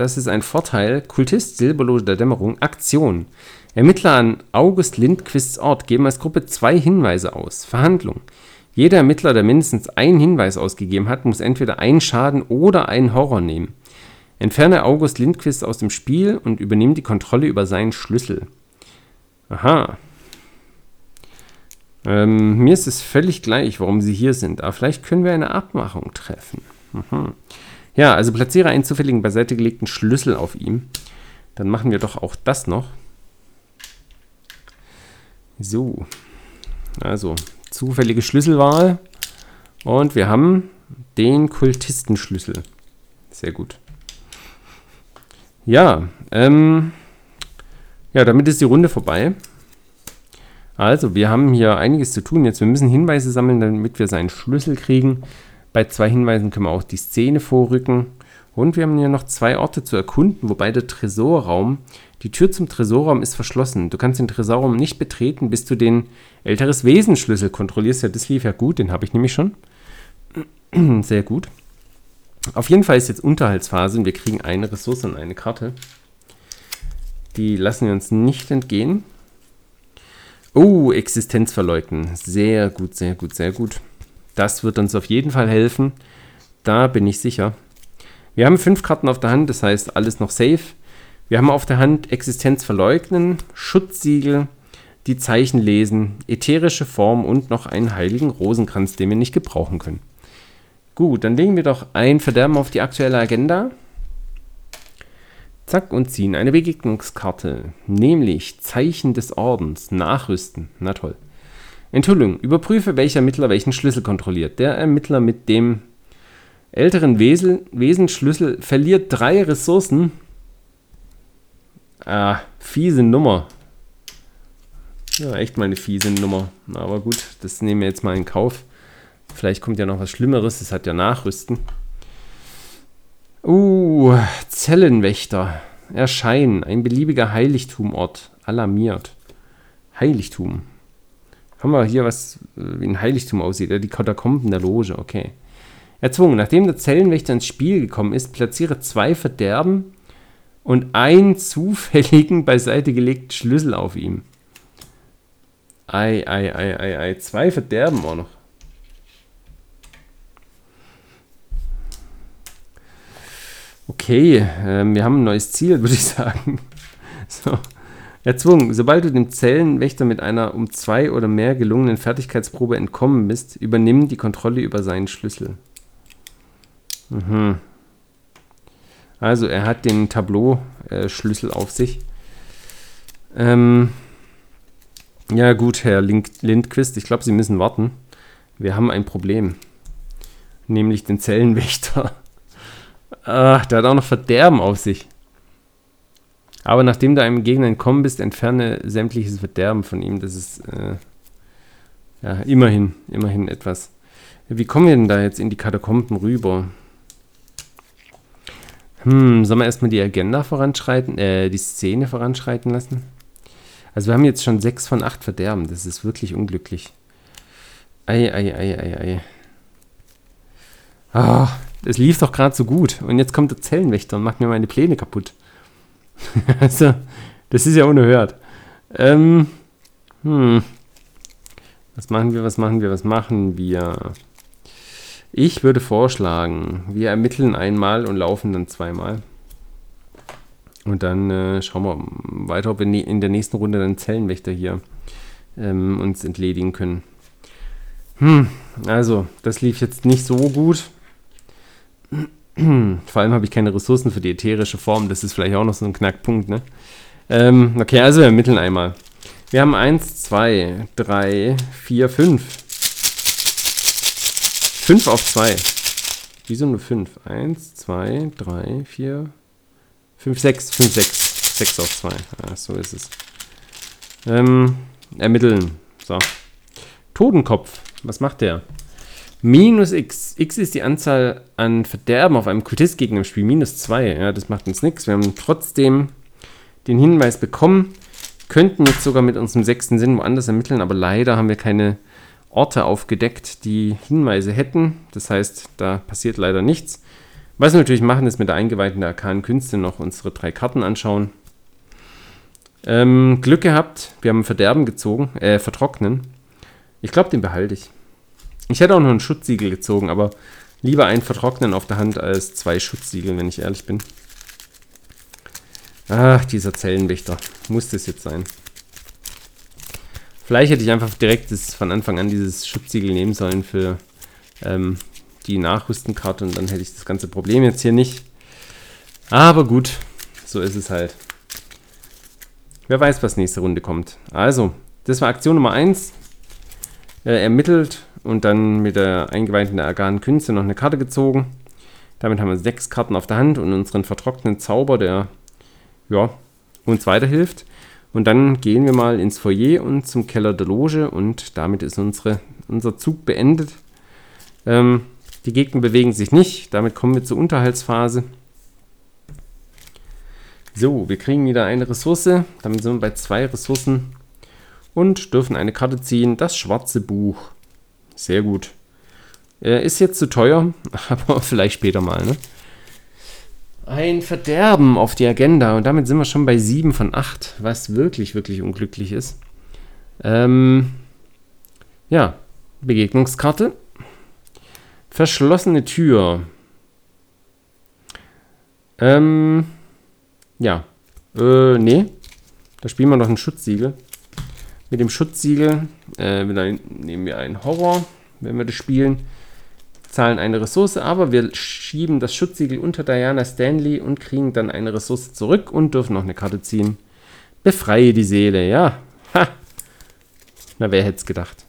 A: das ist ein Vorteil. Kultist, Silberlose der Dämmerung, Aktion. Ermittler an August Lindquists Ort geben als Gruppe zwei Hinweise aus. Verhandlung. Jeder Ermittler, der mindestens einen Hinweis ausgegeben hat, muss entweder einen Schaden oder einen Horror nehmen. Entferne August Lindquist aus dem Spiel und übernimm die Kontrolle über seinen Schlüssel. Aha. Ähm, mir ist es völlig gleich, warum sie hier sind, aber vielleicht können wir eine Abmachung treffen. Mhm. Ja, also platziere einen zufälligen beiseite gelegten Schlüssel auf ihm. Dann machen wir doch auch das noch. So. Also, zufällige Schlüsselwahl. Und wir haben den Kultistenschlüssel. Sehr gut. Ja, ähm, ja, damit ist die Runde vorbei. Also, wir haben hier einiges zu tun jetzt. Wir müssen Hinweise sammeln, damit wir seinen Schlüssel kriegen. Bei zwei Hinweisen können wir auch die Szene vorrücken. Und wir haben hier noch zwei Orte zu erkunden, wobei der Tresorraum, die Tür zum Tresorraum ist verschlossen. Du kannst den Tresorraum nicht betreten, bis du den älteres Wesenschlüssel kontrollierst. Ja, das lief ja gut, den habe ich nämlich schon. Sehr gut. Auf jeden Fall ist jetzt Unterhaltsphase und wir kriegen eine Ressource und eine Karte. Die lassen wir uns nicht entgehen. Oh, Existenz verleugnen. Sehr gut, sehr gut, sehr gut. Das wird uns auf jeden Fall helfen. Da bin ich sicher. Wir haben fünf Karten auf der Hand, das heißt alles noch safe. Wir haben auf der Hand Existenz verleugnen, Schutzsiegel, die Zeichen lesen, ätherische Form und noch einen heiligen Rosenkranz, den wir nicht gebrauchen können. Gut, dann legen wir doch ein Verderben auf die aktuelle Agenda. Zack, und ziehen eine Begegnungskarte, nämlich Zeichen des Ordens, Nachrüsten. Na toll. Enthüllung. Überprüfe, welcher Ermittler welchen Schlüssel kontrolliert. Der Ermittler mit dem älteren Wesen, Wesensschlüssel verliert drei Ressourcen. Ah, fiese Nummer. Ja, echt mal eine fiese Nummer. Aber gut, das nehmen wir jetzt mal in Kauf. Vielleicht kommt ja noch was Schlimmeres. Es hat ja Nachrüsten. Uh, Zellenwächter. Erscheinen. Ein beliebiger Heiligtumort. Alarmiert. Heiligtum. Haben wir hier was, wie ein Heiligtum aussieht. Die Katakomben der Loge. Okay. Erzwungen. Nachdem der Zellenwächter ins Spiel gekommen ist, platziere zwei Verderben und einen zufälligen beiseite gelegten Schlüssel auf ihm. Ei, ei, ei, ei, ei. Zwei Verderben auch noch. Okay, ähm, wir haben ein neues Ziel, würde ich sagen. So. Erzwungen. Sobald du dem Zellenwächter mit einer um zwei oder mehr gelungenen Fertigkeitsprobe entkommen bist, übernimm die Kontrolle über seinen Schlüssel. Mhm. Also, er hat den Tableau-Schlüssel auf sich. Ähm, ja, gut, Herr Lindquist, ich glaube, Sie müssen warten. Wir haben ein Problem. Nämlich den Zellenwächter. Ach, der hat auch noch Verderben auf sich. Aber nachdem du einem Gegner entkommen bist, entferne sämtliches Verderben von ihm. Das ist äh, ja immerhin, immerhin etwas. Wie kommen wir denn da jetzt in die Katakomben rüber? Hm, sollen wir erstmal die Agenda voranschreiten, äh, die Szene voranschreiten lassen? Also wir haben jetzt schon sechs von acht Verderben. Das ist wirklich unglücklich. Ei, ei, ei, ei, ei. Ah, es lief doch gerade so gut. Und jetzt kommt der Zellenwächter und macht mir meine Pläne kaputt. also, das ist ja unerhört. Ähm, hm. Was machen wir, was machen wir, was machen wir? Ich würde vorschlagen, wir ermitteln einmal und laufen dann zweimal. Und dann äh, schauen wir weiter, ob wir in der nächsten Runde dann Zellenwächter hier ähm, uns entledigen können. Hm, also, das lief jetzt nicht so gut. Vor allem habe ich keine Ressourcen für die ätherische Form. Das ist vielleicht auch noch so ein Knackpunkt, ne? Ähm, okay, also wir ermitteln einmal. Wir haben 1, 2, 3, 4, 5. 5 auf 2. Wieso nur 5? 1, 2, 3, 4, 5, 6. 5, 6. 6 auf 2. Ja, so ist es. Ähm, ermitteln. So. Totenkopf. Was macht der? Minus x. x ist die Anzahl an Verderben auf einem Kultistgegner im Spiel. Minus 2. Ja, das macht uns nichts. Wir haben trotzdem den Hinweis bekommen. Könnten jetzt sogar mit unserem sechsten Sinn woanders ermitteln, aber leider haben wir keine Orte aufgedeckt, die Hinweise hätten. Das heißt, da passiert leider nichts. Was wir natürlich machen, ist mit der eingeweihten der arkanen Künste noch unsere drei Karten anschauen. Ähm, Glück gehabt, wir haben Verderben gezogen, äh, vertrocknen. Ich glaube, den behalte ich. Ich hätte auch noch ein Schutzsiegel gezogen, aber lieber ein Vertrocknen auf der Hand als zwei Schutzsiegel, wenn ich ehrlich bin. Ach, dieser Zellenwächter. Muss das jetzt sein. Vielleicht hätte ich einfach direkt das, von Anfang an dieses Schutzsiegel nehmen sollen für ähm, die Nachrüstenkarte und dann hätte ich das ganze Problem jetzt hier nicht. Aber gut, so ist es halt. Wer weiß, was nächste Runde kommt. Also, das war Aktion Nummer 1. Äh, ermittelt und dann mit der eingeweihten der Argan Künste noch eine Karte gezogen. Damit haben wir sechs Karten auf der Hand und unseren vertrockneten Zauber, der ja, uns weiterhilft. Und dann gehen wir mal ins Foyer und zum Keller der Loge und damit ist unsere, unser Zug beendet. Ähm, die Gegner bewegen sich nicht, damit kommen wir zur Unterhaltsphase. So, wir kriegen wieder eine Ressource, damit sind wir bei zwei Ressourcen und dürfen eine Karte ziehen, das schwarze Buch. Sehr gut. Äh, ist jetzt zu teuer, aber vielleicht später mal, ne? Ein Verderben auf die Agenda und damit sind wir schon bei 7 von 8, was wirklich, wirklich unglücklich ist. Ähm, ja, Begegnungskarte. Verschlossene Tür. Ähm, ja. Äh, nee. Da spielen wir noch ein Schutzsiegel. Mit dem Schutzsiegel äh, nehmen wir einen Horror, wenn wir das spielen zahlen eine Ressource, aber wir schieben das Schutzsiegel unter Diana Stanley und kriegen dann eine Ressource zurück und dürfen noch eine Karte ziehen. Befreie die Seele, ja. Ha. Na, wer hätte es gedacht?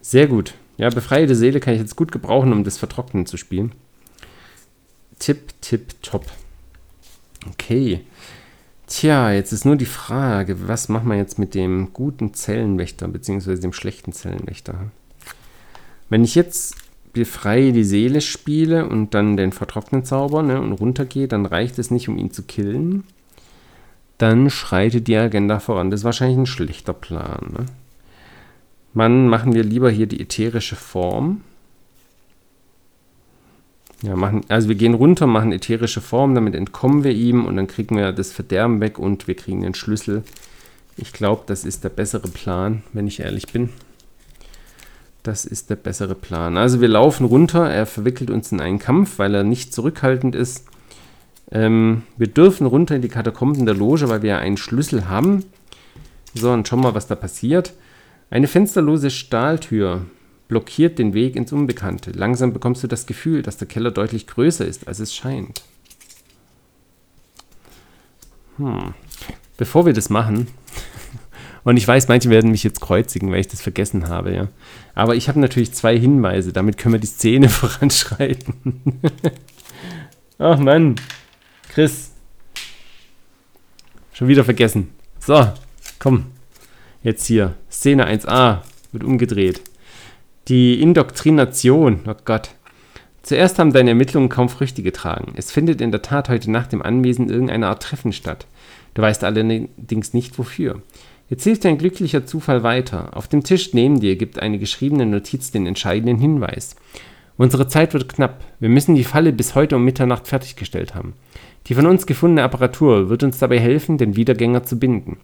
A: Sehr gut. Ja, befreie die Seele kann ich jetzt gut gebrauchen, um das Vertrocknen zu spielen. Tipp, tipp, top. Okay. Tja, jetzt ist nur die Frage, was machen wir jetzt mit dem guten Zellenwächter, beziehungsweise dem schlechten Zellenwächter? Wenn ich jetzt befreie die Seele spiele und dann den vertrockneten Zauber ne, und runtergehe, dann reicht es nicht, um ihn zu killen. Dann schreitet die Agenda voran. Das ist wahrscheinlich ein schlechter Plan. Ne? Man machen wir lieber hier die ätherische Form. Ja, machen, also wir gehen runter, machen ätherische Form, damit entkommen wir ihm und dann kriegen wir das Verderben weg und wir kriegen den Schlüssel. Ich glaube, das ist der bessere Plan, wenn ich ehrlich bin. Das ist der bessere Plan. Also wir laufen runter, er verwickelt uns in einen Kampf, weil er nicht zurückhaltend ist. Ähm, wir dürfen runter in die Katakomben der Loge, weil wir ja einen Schlüssel haben. So, und schauen mal, was da passiert. Eine fensterlose Stahltür blockiert den Weg ins Unbekannte. Langsam bekommst du das Gefühl, dass der Keller deutlich größer ist, als es scheint. Hm. Bevor wir das machen, und ich weiß, manche werden mich jetzt kreuzigen, weil ich das vergessen habe, ja. Aber ich habe natürlich zwei Hinweise, damit können wir die Szene voranschreiten. Ach Mann. Chris. Schon wieder vergessen. So, komm. Jetzt hier. Szene 1a wird umgedreht. Die Indoktrination. Oh Gott. Zuerst haben deine Ermittlungen kaum Früchte getragen. Es findet in der Tat heute Nacht im Anwesen irgendeine Art Treffen statt. Du weißt allerdings nicht wofür. Jetzt hilft ein glücklicher Zufall weiter. Auf dem Tisch neben dir gibt eine geschriebene Notiz den entscheidenden Hinweis. Unsere Zeit wird knapp. Wir müssen die Falle bis heute um Mitternacht fertiggestellt haben. Die von uns gefundene Apparatur wird uns dabei helfen, den Wiedergänger zu binden.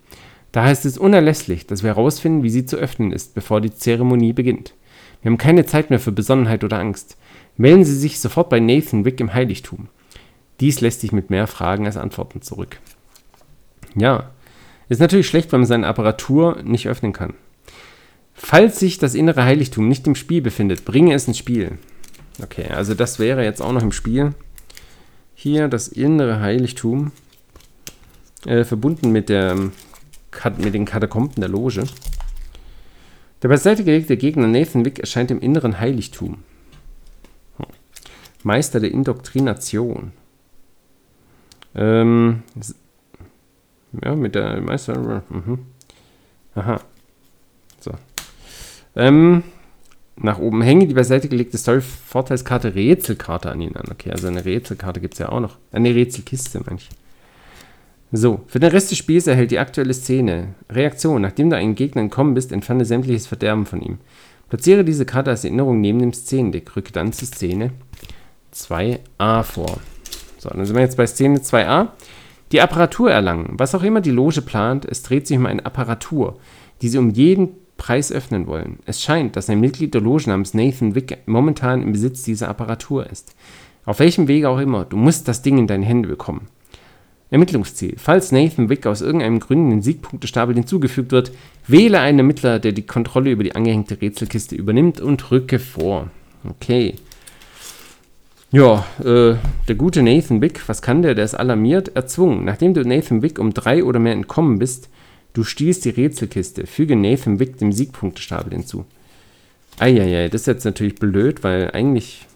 A: Daher ist es unerlässlich, dass wir herausfinden, wie sie zu öffnen ist, bevor die Zeremonie beginnt. Wir haben keine Zeit mehr für Besonnenheit oder Angst. Melden Sie sich sofort bei Nathan Wick im Heiligtum. Dies lässt sich mit mehr Fragen als Antworten zurück. Ja, ist natürlich schlecht, wenn man seine Apparatur nicht öffnen kann. Falls sich das innere Heiligtum nicht im Spiel befindet, bringe es ins Spiel. Okay, also das wäre jetzt auch noch im Spiel. hier das innere Heiligtum, äh, verbunden mit, der, mit den Katakomben der Loge. Der beiseite gelegte Gegner Nathan Wick erscheint im inneren Heiligtum. Meister der Indoktrination. Ähm, ja, mit der Meister. Mhm. Aha. So. Ähm, nach oben hänge die beiseite gelegte Story-Vorteilskarte Rätselkarte an ihn an. Okay, also eine Rätselkarte gibt es ja auch noch. Eine Rätselkiste, manche. So, für den Rest des Spiels erhält die aktuelle Szene Reaktion. Nachdem du einen Gegner entkommen bist, entferne sämtliches Verderben von ihm. Platziere diese Karte als Erinnerung neben dem Szenendeck. Rücke dann zur Szene 2a vor. So, dann sind wir jetzt bei Szene 2a. Die Apparatur erlangen. Was auch immer die Loge plant, es dreht sich um eine Apparatur, die sie um jeden Preis öffnen wollen. Es scheint, dass ein Mitglied der Loge namens Nathan Wick momentan im Besitz dieser Apparatur ist. Auf welchem Wege auch immer, du musst das Ding in deine Hände bekommen. Ermittlungsziel. Falls Nathan Wick aus irgendeinem Grund den Siegpunktestapel hinzugefügt wird, wähle einen Ermittler, der die Kontrolle über die angehängte Rätselkiste übernimmt und rücke vor. Okay. Ja, äh, der gute Nathan Wick, was kann der? Der ist alarmiert, erzwungen. Nachdem du Nathan Wick um drei oder mehr entkommen bist, du stiehlst die Rätselkiste, füge Nathan Wick dem Siegpunktestapel hinzu. Eieiei, das ist jetzt natürlich blöd, weil eigentlich.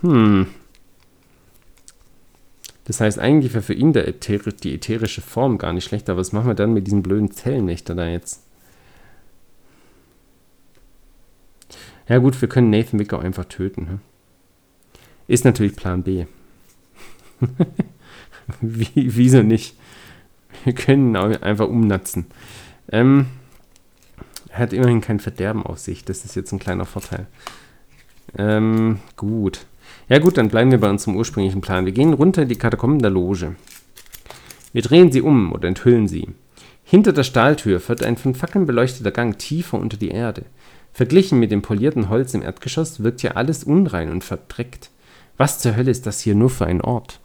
A: Hm. Das heißt, eigentlich wäre für ihn Äther die ätherische Form gar nicht schlecht, aber was machen wir dann mit diesem blöden Zellenwächter da jetzt? Ja gut, wir können Nathan Wick auch einfach töten. Hm? Ist natürlich Plan B. Wie, wieso nicht? Wir können ihn einfach umnatzen. Ähm, er hat immerhin kein Verderben auf sich. Das ist jetzt ein kleiner Vorteil. Ähm, gut. Ja gut, dann bleiben wir bei unserem ursprünglichen Plan. Wir gehen runter in die Katakomben der Loge. Wir drehen sie um oder enthüllen sie. Hinter der Stahltür führt ein von Fackeln beleuchteter Gang tiefer unter die Erde. Verglichen mit dem polierten Holz im Erdgeschoss wirkt hier alles unrein und verdreckt. Was zur Hölle ist das hier nur für ein Ort?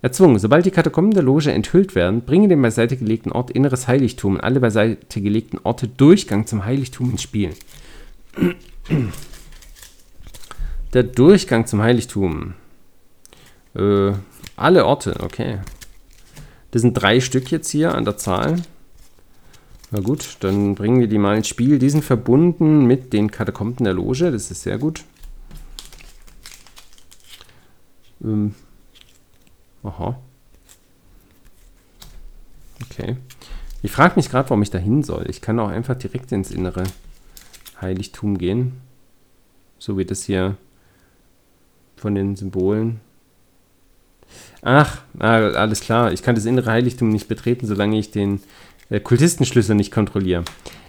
A: Erzwungen, sobald die Katakomben der Loge enthüllt werden, bringen den beiseite gelegten Ort inneres Heiligtum und alle beiseite gelegten Orte Durchgang zum Heiligtum ins Spiel. Der Durchgang zum Heiligtum. Äh, alle Orte, okay. Das sind drei Stück jetzt hier an der Zahl. Na gut, dann bringen wir die mal ins Spiel. Die sind verbunden mit den Katakomben der Loge. Das ist sehr gut. Ähm. Aha. Okay. Ich frage mich gerade, warum ich da hin soll. Ich kann auch einfach direkt ins innere Heiligtum gehen. So wie das hier von den Symbolen. Ach, alles klar. Ich kann das innere Heiligtum nicht betreten, solange ich den äh, Kultistenschlüssel nicht kontrolliere.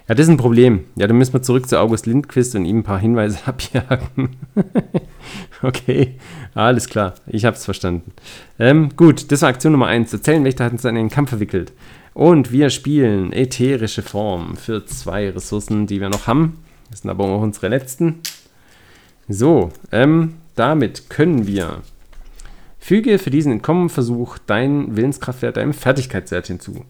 A: Ja, das ist ein Problem. Ja, dann müssen wir zurück zu August Lindquist und ihm ein paar Hinweise abjagen. okay, alles klar. Ich habe es verstanden. Ähm, gut, das war Aktion Nummer 1. Der Zellenwächter hat uns in einen Kampf verwickelt. Und wir spielen ätherische Form für zwei Ressourcen, die wir noch haben. Das sind aber auch unsere letzten. So, ähm, damit können wir Füge für diesen Entkommenversuch deinen Willenskraftwert deinem Fertigkeitswert hinzu.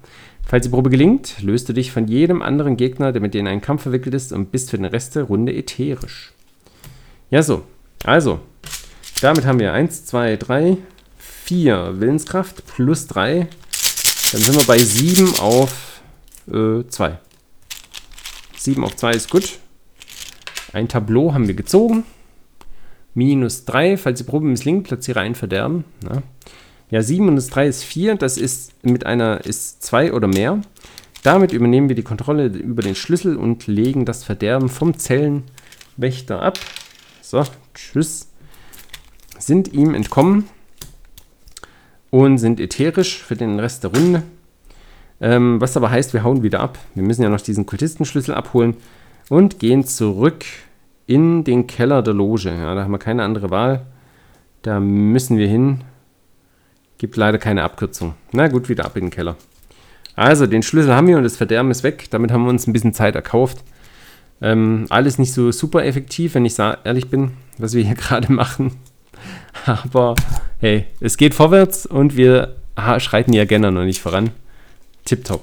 A: Falls die Probe gelingt, löst du dich von jedem anderen Gegner, der mit dir in einen Kampf verwickelt ist, und bist für den Rest der Runde ätherisch. Ja, so. Also, damit haben wir 1, 2, 3, 4 Willenskraft plus 3. Dann sind wir bei 7 auf äh, 2. 7 auf 2 ist gut. Ein Tableau haben wir gezogen minus 3. Falls die Probe misslingt, platziere ein Verderben. Na. Ja, 7 minus 3 ist 4. Das ist mit einer ist 2 oder mehr. Damit übernehmen wir die Kontrolle über den Schlüssel und legen das Verderben vom Zellenwächter ab. So, tschüss. Sind ihm entkommen und sind ätherisch für den Rest der Runde. Ähm, was aber heißt, wir hauen wieder ab. Wir müssen ja noch diesen Kultistenschlüssel abholen und gehen zurück in den Keller der Loge. Ja, da haben wir keine andere Wahl. Da müssen wir hin. Gibt leider keine Abkürzung. Na gut, wieder ab in den Keller. Also, den Schlüssel haben wir und das Verderben ist weg. Damit haben wir uns ein bisschen Zeit erkauft. Ähm, alles nicht so super effektiv, wenn ich ehrlich bin, was wir hier gerade machen. Aber hey, es geht vorwärts und wir schreiten ja gerne noch nicht voran. Tipptopp.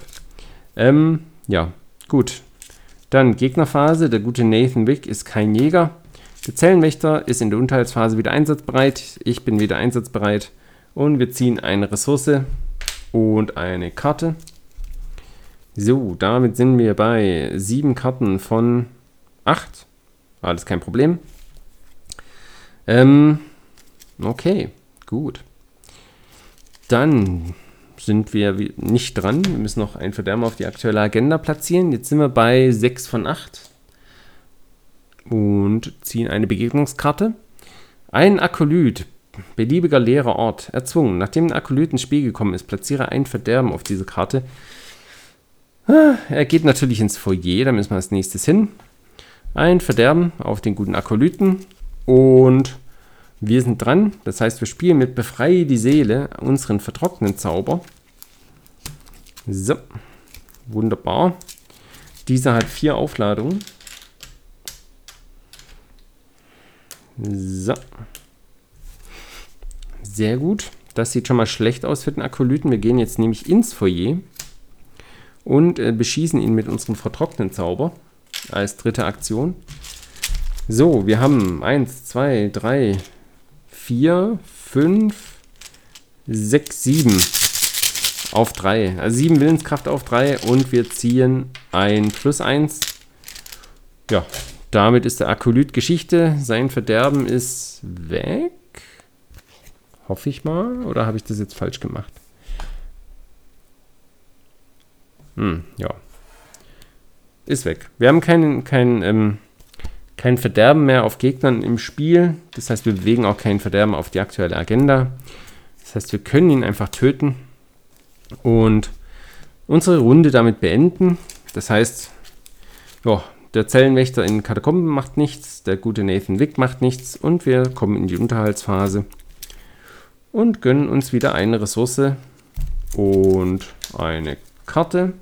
A: Ähm, ja, gut. Dann Gegnerphase. Der gute Nathan Wick ist kein Jäger. Der Zellenwächter ist in der Unterhaltsphase wieder einsatzbereit. Ich bin wieder einsatzbereit. Und wir ziehen eine Ressource und eine Karte. So, damit sind wir bei sieben Karten von acht. Alles kein Problem. Ähm, okay, gut. Dann sind wir nicht dran. Wir müssen noch ein Verderben auf die aktuelle Agenda platzieren. Jetzt sind wir bei 6 von 8 und ziehen eine Begegnungskarte. Ein Akolyt, beliebiger leerer Ort, erzwungen. Nachdem ein Akolyt ins Spiel gekommen ist, platziere ein Verderben auf diese Karte. Er geht natürlich ins Foyer, da müssen wir als nächstes hin. Ein Verderben auf den guten Akolyten und wir sind dran. Das heißt, wir spielen mit Befreie die Seele, unseren vertrockneten Zauber. So, wunderbar. Dieser hat vier Aufladungen. So. Sehr gut. Das sieht schon mal schlecht aus für den Akolyten. Wir gehen jetzt nämlich ins Foyer und äh, beschießen ihn mit unserem vertrockneten Zauber als dritte Aktion. So, wir haben 1, 2, 3, 4, 5, 6, 7 auf 3. Also 7 Willenskraft auf 3 und wir ziehen ein plus 1. Ja, damit ist der Akolyt Geschichte. Sein Verderben ist weg. Hoffe ich mal. Oder habe ich das jetzt falsch gemacht? Hm, ja. Ist weg. Wir haben keinen kein, ähm, kein Verderben mehr auf Gegnern im Spiel. Das heißt, wir bewegen auch kein Verderben auf die aktuelle Agenda. Das heißt, wir können ihn einfach töten und unsere Runde damit beenden. Das heißt, ja, der Zellenwächter in Katakomben macht nichts, der gute Nathan Wick macht nichts und wir kommen in die Unterhaltsphase und gönnen uns wieder eine Ressource und eine Karte.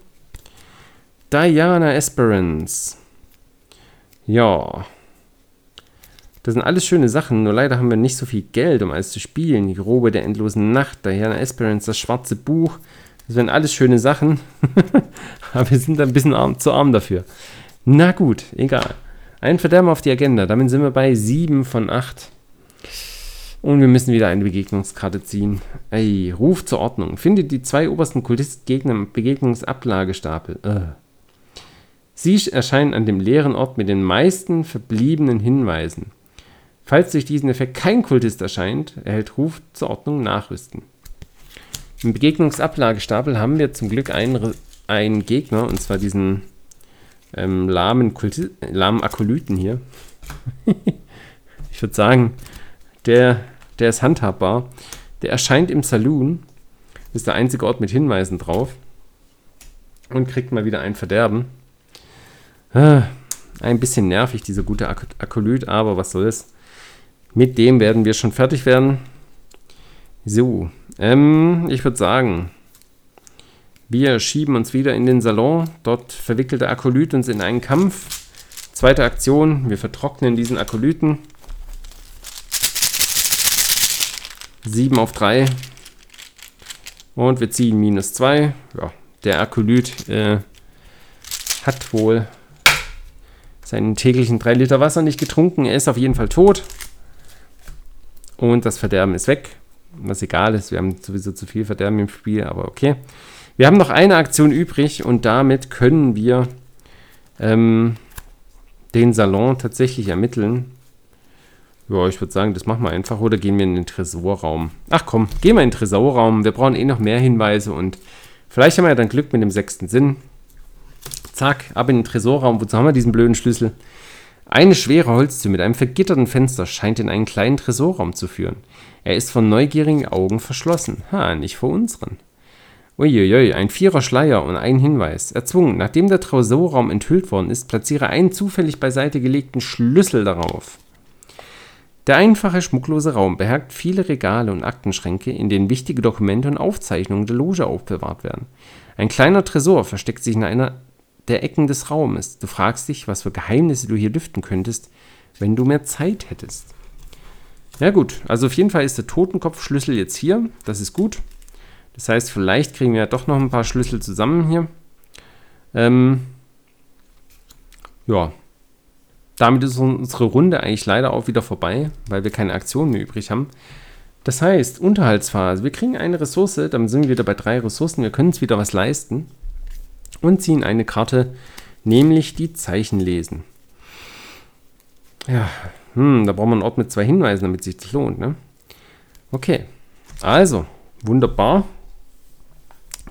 A: Diana Esperance. Ja. Das sind alles schöne Sachen, nur leider haben wir nicht so viel Geld, um alles zu spielen. Die Robe der endlosen Nacht, Diana Esperance, das schwarze Buch. Das wären alles schöne Sachen. Aber wir sind ein bisschen arm, zu arm dafür. Na gut, egal. Ein Verderben auf die Agenda. Damit sind wir bei 7 von 8. Und wir müssen wieder eine Begegnungskarte ziehen. Ey, Ruf zur Ordnung. Findet die zwei obersten Kultistgegner im Begegnungsablagestapel. Uh. Sie erscheinen an dem leeren Ort mit den meisten verbliebenen Hinweisen. Falls durch diesen Effekt kein Kultist erscheint, erhält Ruf zur Ordnung Nachrüsten. Im Begegnungsablagestapel haben wir zum Glück einen, einen Gegner, und zwar diesen ähm, lahmen, lahmen Akolyten hier. ich würde sagen, der, der ist handhabbar. Der erscheint im Saloon, ist der einzige Ort mit Hinweisen drauf und kriegt mal wieder ein Verderben. Ah, ein bisschen nervig, dieser gute Ak Akolyt, aber was soll's. Mit dem werden wir schon fertig werden. So, ähm, ich würde sagen, wir schieben uns wieder in den Salon. Dort verwickelt der Akolyt uns in einen Kampf. Zweite Aktion, wir vertrocknen diesen Akolyten. 7 auf 3. Und wir ziehen minus 2. Ja, der Akolyt äh, hat wohl seinen täglichen 3 Liter Wasser nicht getrunken. Er ist auf jeden Fall tot. Und das Verderben ist weg. Was egal ist, wir haben sowieso zu viel Verderben im Spiel, aber okay. Wir haben noch eine Aktion übrig und damit können wir ähm, den Salon tatsächlich ermitteln. Ja, ich würde sagen, das machen wir einfach oder gehen wir in den Tresorraum. Ach komm, gehen wir in den Tresorraum. Wir brauchen eh noch mehr Hinweise und vielleicht haben wir ja dann Glück mit dem sechsten Sinn. Zack, ab in den Tresorraum. Wozu haben wir diesen blöden Schlüssel? Eine schwere Holztür mit einem vergitterten Fenster scheint in einen kleinen Tresorraum zu führen. Er ist von neugierigen Augen verschlossen. Ha, nicht vor unseren. Uiuiui, ein vierer Schleier und ein Hinweis. Erzwungen, nachdem der Tresorraum enthüllt worden ist, platziere einen zufällig beiseite gelegten Schlüssel darauf. Der einfache, schmucklose Raum beherbergt viele Regale und Aktenschränke, in denen wichtige Dokumente und Aufzeichnungen der Loge aufbewahrt werden. Ein kleiner Tresor versteckt sich in einer der Ecken des Raumes. Du fragst dich, was für Geheimnisse du hier lüften könntest, wenn du mehr Zeit hättest. Ja gut, also auf jeden Fall ist der Totenkopfschlüssel jetzt hier. Das ist gut. Das heißt, vielleicht kriegen wir ja doch noch ein paar Schlüssel zusammen hier. Ähm, ja. damit ist unsere Runde eigentlich leider auch wieder vorbei, weil wir keine Aktion mehr übrig haben. Das heißt, Unterhaltsphase. Wir kriegen eine Ressource, dann sind wir wieder bei drei Ressourcen. Wir können uns wieder was leisten und ziehen eine Karte, nämlich die Zeichen lesen. Ja, hm, da brauchen wir einen Ort mit zwei Hinweisen, damit sich das lohnt. Ne? Okay, also, wunderbar.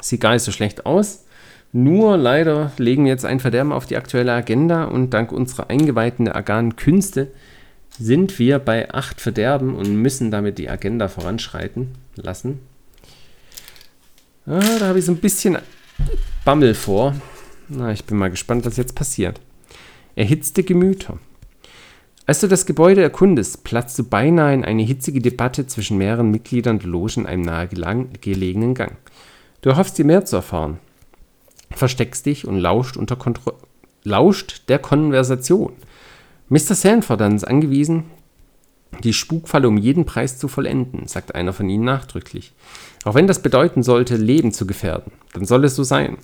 A: Sieht gar nicht so schlecht aus. Nur leider legen wir jetzt ein Verderben auf die aktuelle Agenda und dank unserer eingeweihten Aganen Künste sind wir bei 8 Verderben und müssen damit die Agenda voranschreiten lassen. Ah, da habe ich so ein bisschen Bammel vor. Na, ich bin mal gespannt, was jetzt passiert. Erhitzte Gemüter. Als du das Gebäude erkundest, platzt du beinahe in eine hitzige Debatte zwischen mehreren Mitgliedern der Loge in einem nahegelegenen Gang. Du erhoffst dir mehr zu erfahren, versteckst dich und lauscht, lauscht der Konversation. Mr. Sanford dann ist angewiesen, die Spukfalle um jeden Preis zu vollenden, sagt einer von ihnen nachdrücklich. Auch wenn das bedeuten sollte, Leben zu gefährden, dann soll es so sein.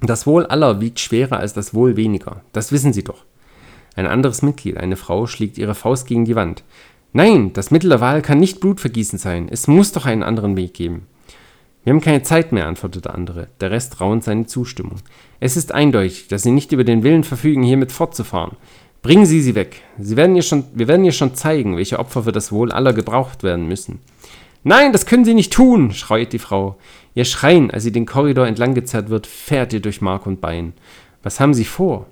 A: Das Wohl aller wiegt schwerer als das Wohl weniger. Das wissen Sie doch. Ein anderes Mitglied, eine Frau, schlägt ihre Faust gegen die Wand. Nein, das Mittel der Wahl kann nicht Blutvergießen sein. Es muss doch einen anderen Weg geben. Wir haben keine Zeit mehr, antwortete der andere. Der Rest raunt seine Zustimmung. Es ist eindeutig, dass Sie nicht über den Willen verfügen, hiermit fortzufahren. Bringen Sie sie weg. Sie werden ihr schon, wir werden ihr schon zeigen, welche Opfer für das Wohl aller gebraucht werden müssen. Nein, das können Sie nicht tun, schreit die Frau. Ihr Schreien, als sie den Korridor entlanggezerrt wird, fährt ihr durch Mark und Bein. Was haben Sie vor?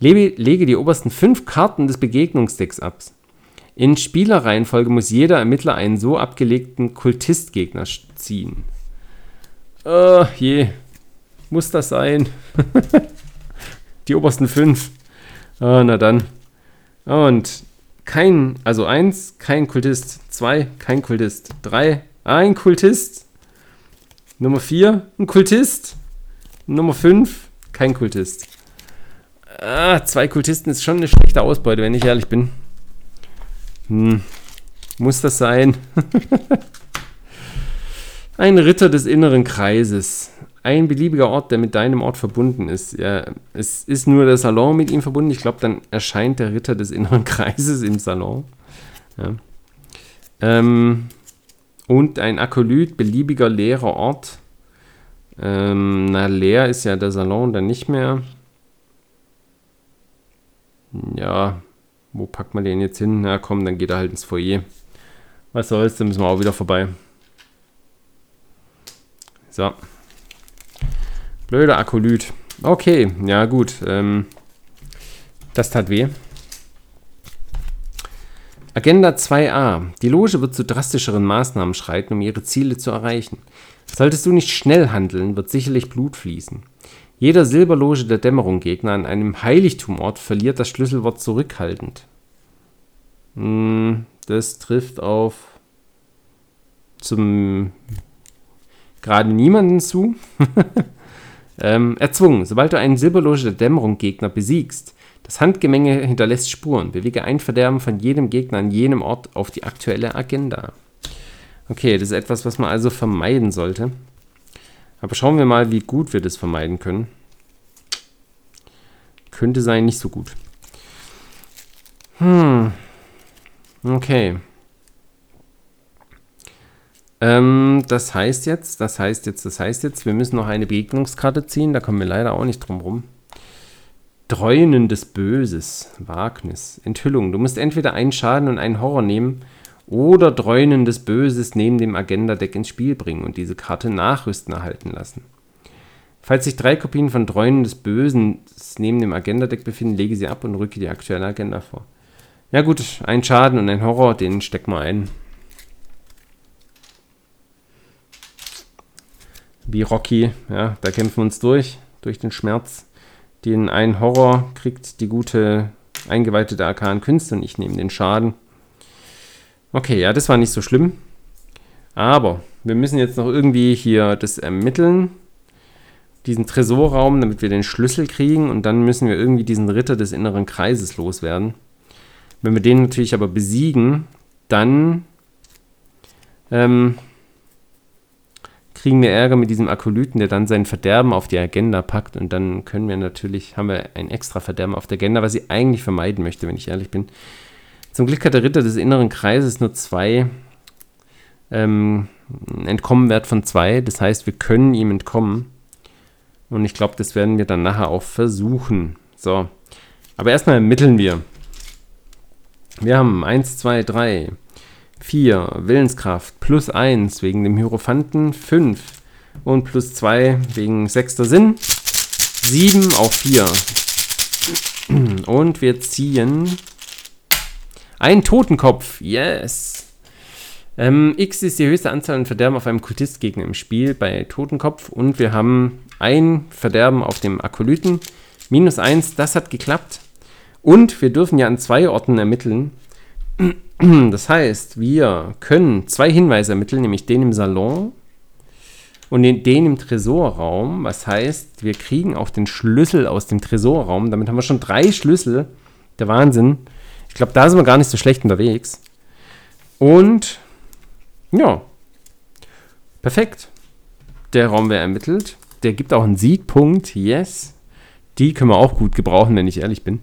A: Lege, lege die obersten fünf Karten des Begegnungsdecks ab. In Spielerreihenfolge muss jeder Ermittler einen so abgelegten Kultistgegner ziehen. Oh je, muss das sein? die obersten fünf. Oh, na dann. Und kein, also eins, kein Kultist. Zwei, kein Kultist. Drei, ein Kultist. Nummer vier, ein Kultist. Nummer fünf, kein Kultist. Ah, zwei Kultisten ist schon eine schlechte Ausbeute, wenn ich ehrlich bin. Hm, muss das sein? ein Ritter des inneren Kreises ein beliebiger Ort, der mit deinem Ort verbunden ist. Ja, es ist nur der Salon mit ihm verbunden. Ich glaube, dann erscheint der Ritter des inneren Kreises im Salon. Ja. Ähm, und ein Akolyt, beliebiger leerer Ort. Ähm, na, leer ist ja der Salon dann nicht mehr. Ja, wo packt man den jetzt hin? Na komm, dann geht er halt ins Foyer. Was soll's, dann müssen wir auch wieder vorbei. So. Blöder Akolyt. Okay, ja gut. Ähm, das tat weh. Agenda 2a. Die Loge wird zu drastischeren Maßnahmen schreiten, um ihre Ziele zu erreichen. Solltest du nicht schnell handeln, wird sicherlich Blut fließen. Jeder Silberloge der Dämmerung-Gegner an einem Heiligtumort verliert das Schlüsselwort zurückhaltend. Hm, das trifft auf zum gerade niemanden zu. Ähm, erzwungen. Sobald du einen Silberloge der Dämmerung Gegner besiegst, das Handgemenge hinterlässt Spuren. Bewege ein Verderben von jedem Gegner an jenem Ort auf die aktuelle Agenda. Okay, das ist etwas, was man also vermeiden sollte. Aber schauen wir mal, wie gut wir das vermeiden können. Könnte sein, nicht so gut. Hm. Okay. Ähm, das heißt jetzt, das heißt jetzt, das heißt jetzt, wir müssen noch eine Begegnungskarte ziehen, da kommen wir leider auch nicht drum rum. Dreunen des Böses, Wagnis, Enthüllung. Du musst entweder einen Schaden und einen Horror nehmen oder Dreunen des Böses neben dem Agenda-Deck ins Spiel bringen und diese Karte nachrüsten erhalten lassen. Falls sich drei Kopien von Dreunen des Bösen neben dem Agenda-Deck befinden, lege sie ab und rücke die aktuelle Agenda vor. Ja gut, ein Schaden und ein Horror, den stecken wir ein. Wie Rocky, ja, da kämpfen wir uns durch, durch den Schmerz. Den einen Horror kriegt die gute Eingeweihte der arkanen Künste und ich nehme den Schaden. Okay, ja, das war nicht so schlimm. Aber wir müssen jetzt noch irgendwie hier das ermitteln. Diesen Tresorraum, damit wir den Schlüssel kriegen. Und dann müssen wir irgendwie diesen Ritter des inneren Kreises loswerden. Wenn wir den natürlich aber besiegen, dann ähm, kriegen wir Ärger mit diesem Akolyten, der dann sein Verderben auf die Agenda packt und dann können wir natürlich, haben wir ein extra Verderben auf der Agenda, was ich eigentlich vermeiden möchte, wenn ich ehrlich bin. Zum Glück hat der Ritter des inneren Kreises nur zwei ähm, Entkommenwert von zwei, das heißt, wir können ihm entkommen. Und ich glaube, das werden wir dann nachher auch versuchen. So, aber erstmal ermitteln wir. Wir haben 1, 2, 3, 4 Willenskraft plus 1 wegen dem Hierophanten, 5 und plus 2 wegen sechster Sinn, 7 auf 4. Und wir ziehen einen Totenkopf. Yes. Ähm, X ist die höchste Anzahl an Verderben auf einem Kultistgegner im Spiel bei Totenkopf und wir haben ein Verderben auf dem Akolyten. Minus 1, das hat geklappt. Und wir dürfen ja an zwei Orten ermitteln. Das heißt, wir können zwei Hinweise ermitteln, nämlich den im Salon und den, den im Tresorraum. Was heißt, wir kriegen auch den Schlüssel aus dem Tresorraum. Damit haben wir schon drei Schlüssel. Der Wahnsinn. Ich glaube, da sind wir gar nicht so schlecht unterwegs. Und ja, perfekt. Der Raum wäre ermittelt. Der gibt auch einen Siegpunkt. Yes. Die können wir auch gut gebrauchen, wenn ich ehrlich bin.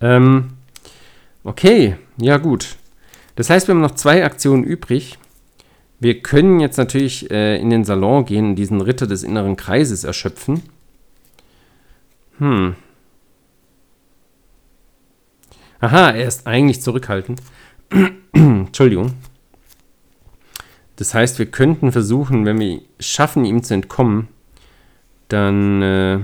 A: Ähm, okay, ja gut. Das heißt, wir haben noch zwei Aktionen übrig. Wir können jetzt natürlich äh, in den Salon gehen und diesen Ritter des inneren Kreises erschöpfen. Hm. Aha, er ist eigentlich zurückhaltend. Entschuldigung. Das heißt, wir könnten versuchen, wenn wir schaffen, ihm zu entkommen, dann äh,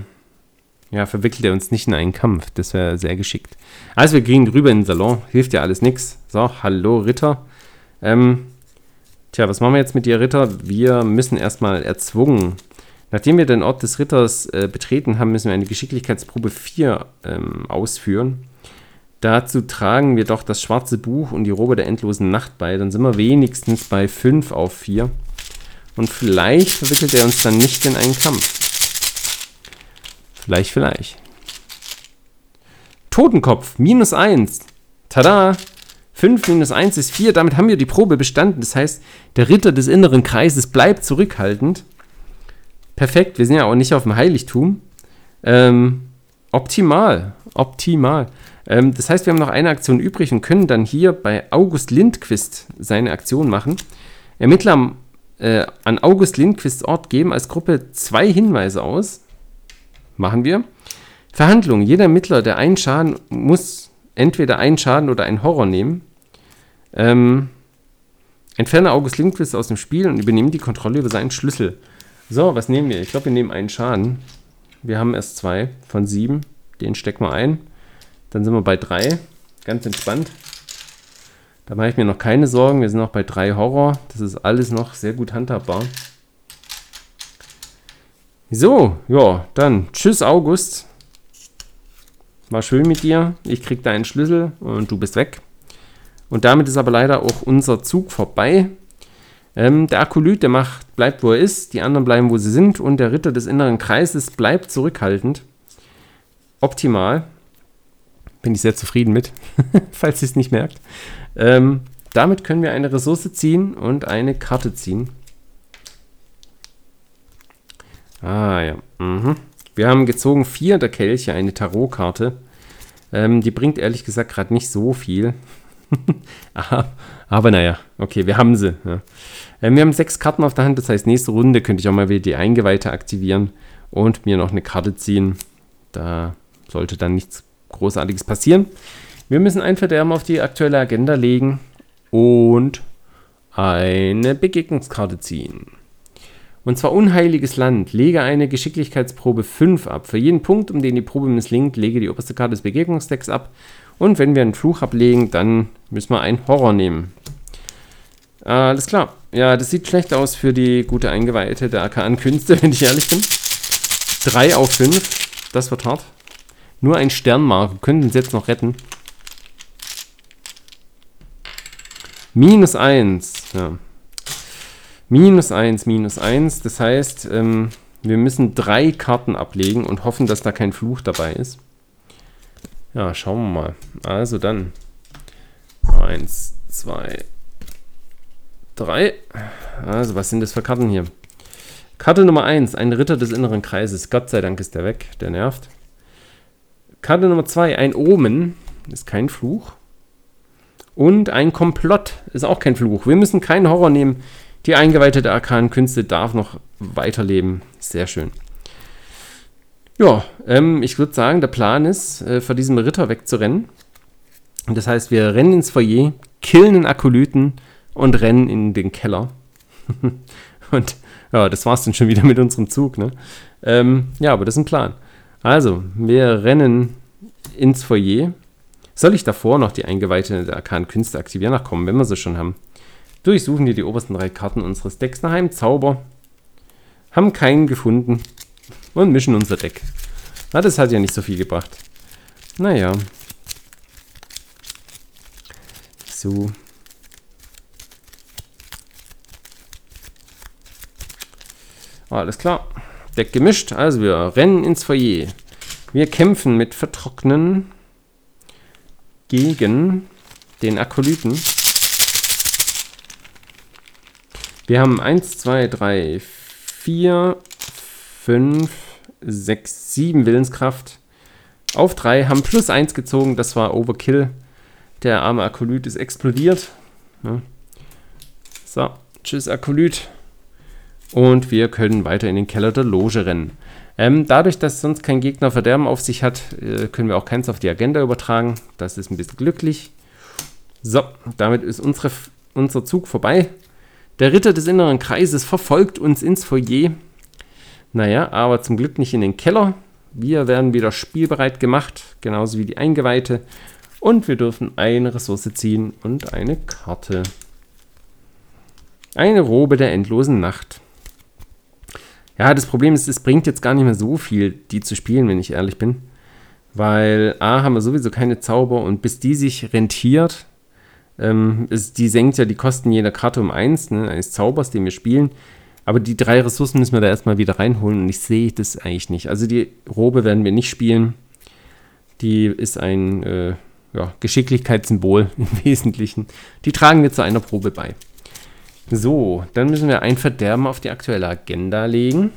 A: ja, verwickelt er uns nicht in einen Kampf. Das wäre sehr geschickt. Also wir gehen rüber in den Salon. Hilft ja alles nichts. So, hallo Ritter. Ähm, tja, was machen wir jetzt mit dir, Ritter? Wir müssen erstmal erzwungen. Nachdem wir den Ort des Ritters äh, betreten haben, müssen wir eine Geschicklichkeitsprobe 4 ähm, ausführen. Dazu tragen wir doch das schwarze Buch und die Robe der endlosen Nacht bei. Dann sind wir wenigstens bei 5 auf 4. Und vielleicht verwickelt er uns dann nicht in einen Kampf. Vielleicht, vielleicht. Totenkopf, minus 1. Tada! 5 minus 1 ist 4. Damit haben wir die Probe bestanden. Das heißt, der Ritter des inneren Kreises bleibt zurückhaltend. Perfekt. Wir sind ja auch nicht auf dem Heiligtum. Ähm, optimal. Optimal. Ähm, das heißt, wir haben noch eine Aktion übrig und können dann hier bei August Lindquist seine Aktion machen. Ermittler äh, an August Lindquists Ort geben als Gruppe zwei Hinweise aus. Machen wir. Verhandlung. Jeder Ermittler, der einen Schaden, muss entweder einen Schaden oder einen Horror nehmen. Ähm, entferne August Lindquist aus dem Spiel und übernehme die Kontrolle über seinen Schlüssel. So, was nehmen wir? Ich glaube, wir nehmen einen Schaden. Wir haben erst zwei von sieben. Den stecken wir ein. Dann sind wir bei drei. Ganz entspannt. Da mache ich mir noch keine Sorgen. Wir sind noch bei drei Horror. Das ist alles noch sehr gut handhabbar. So, ja, dann tschüss August. War schön mit dir. Ich krieg deinen Schlüssel und du bist weg. Und damit ist aber leider auch unser Zug vorbei. Ähm, der Akolyt, der macht, bleibt wo er ist, die anderen bleiben wo sie sind und der Ritter des inneren Kreises bleibt zurückhaltend. Optimal. Bin ich sehr zufrieden mit, falls ihr es nicht merkt. Ähm, damit können wir eine Ressource ziehen und eine Karte ziehen. Ah ja. Mhm. Wir haben gezogen vier der Kelche, eine Tarotkarte. Ähm, die bringt ehrlich gesagt gerade nicht so viel. aber, aber naja, okay, wir haben sie. Ja. Ähm, wir haben sechs Karten auf der Hand, das heißt, nächste Runde könnte ich auch mal wieder die Eingeweihte aktivieren und mir noch eine Karte ziehen. Da sollte dann nichts Großartiges passieren. Wir müssen ein Verderben auf die aktuelle Agenda legen und eine Begegnungskarte ziehen. Und zwar unheiliges Land. Lege eine Geschicklichkeitsprobe 5 ab. Für jeden Punkt, um den die Probe misslingt, lege die oberste Karte des Begegnungsdecks ab. Und wenn wir einen Fluch ablegen, dann müssen wir einen Horror nehmen. Alles klar. Ja, das sieht schlecht aus für die gute Eingeweihte der Arkan-Künste, wenn ich ehrlich bin. 3 auf 5. Das wird hart. Nur ein Sternmark. Wir können uns jetzt noch retten. Minus 1. Ja. Minus 1, minus 1. Das heißt, ähm, wir müssen drei Karten ablegen und hoffen, dass da kein Fluch dabei ist. Ja, schauen wir mal. Also dann. 1, 2, drei. Also, was sind das für Karten hier? Karte Nummer 1, ein Ritter des inneren Kreises. Gott sei Dank ist der weg, der nervt. Karte Nummer 2, ein Omen. Ist kein Fluch. Und ein Komplott. Ist auch kein Fluch. Wir müssen keinen Horror nehmen. Die Eingeweihte der arkanen Künste darf noch weiterleben. Sehr schön. Ja, ähm, ich würde sagen, der Plan ist, äh, vor diesem Ritter wegzurennen. Das heißt, wir rennen ins Foyer, killen den Akolyten und rennen in den Keller. und ja, das war's dann schon wieder mit unserem Zug, ne? Ähm, ja, aber das ist ein Plan. Also, wir rennen ins Foyer. Soll ich davor noch die Eingeweihte der arkanen Künste aktivieren? Ach komm, wenn wir sie schon haben. Durchsuchen wir die obersten drei Karten unseres Decks nach einem Zauber. Haben keinen gefunden. Und mischen unser Deck. Na, das hat ja nicht so viel gebracht. Naja. So. Alles klar. Deck gemischt. Also wir rennen ins Foyer. Wir kämpfen mit Vertrocknen gegen den Akolyten. Wir haben 1, 2, 3, 4, 5, 6, 7 Willenskraft. Auf 3 haben plus 1 gezogen. Das war Overkill. Der arme Akolyt ist explodiert. Ja. So, tschüss Akolyt. Und wir können weiter in den Keller der Loge rennen. Ähm, dadurch, dass sonst kein Gegner Verderben auf sich hat, äh, können wir auch keins auf die Agenda übertragen. Das ist ein bisschen glücklich. So, damit ist unsere, unser Zug vorbei. Der Ritter des inneren Kreises verfolgt uns ins Foyer. Naja, aber zum Glück nicht in den Keller. Wir werden wieder spielbereit gemacht, genauso wie die Eingeweihte. Und wir dürfen eine Ressource ziehen und eine Karte. Eine Robe der endlosen Nacht. Ja, das Problem ist, es bringt jetzt gar nicht mehr so viel, die zu spielen, wenn ich ehrlich bin. Weil A, haben wir sowieso keine Zauber und bis die sich rentiert, ähm, ist, die senkt ja die Kosten jeder Karte um eins, ne, eines Zaubers, den wir spielen. Aber die drei Ressourcen müssen wir da erstmal wieder reinholen und ich sehe das eigentlich nicht. Also die Robe werden wir nicht spielen. Die ist ein äh, ja, Geschicklichkeitssymbol im Wesentlichen. Die tragen wir zu einer Probe bei. So, dann müssen wir ein Verderben auf die aktuelle Agenda legen.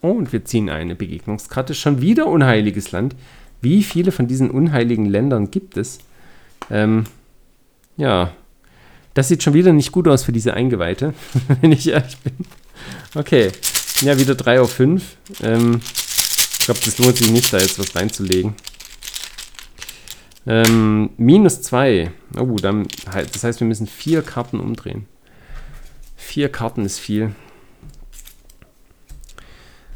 A: Und wir ziehen eine Begegnungskarte. Schon wieder unheiliges Land. Wie viele von diesen unheiligen Ländern gibt es? Ähm, ja, das sieht schon wieder nicht gut aus für diese Eingeweihte, wenn ich ehrlich bin. Okay, ja, wieder 3 auf 5. Ähm, ich glaube, das lohnt sich nicht, da jetzt was reinzulegen. Ähm, minus 2. Oh, dann, das heißt, wir müssen vier Karten umdrehen. Vier Karten ist viel.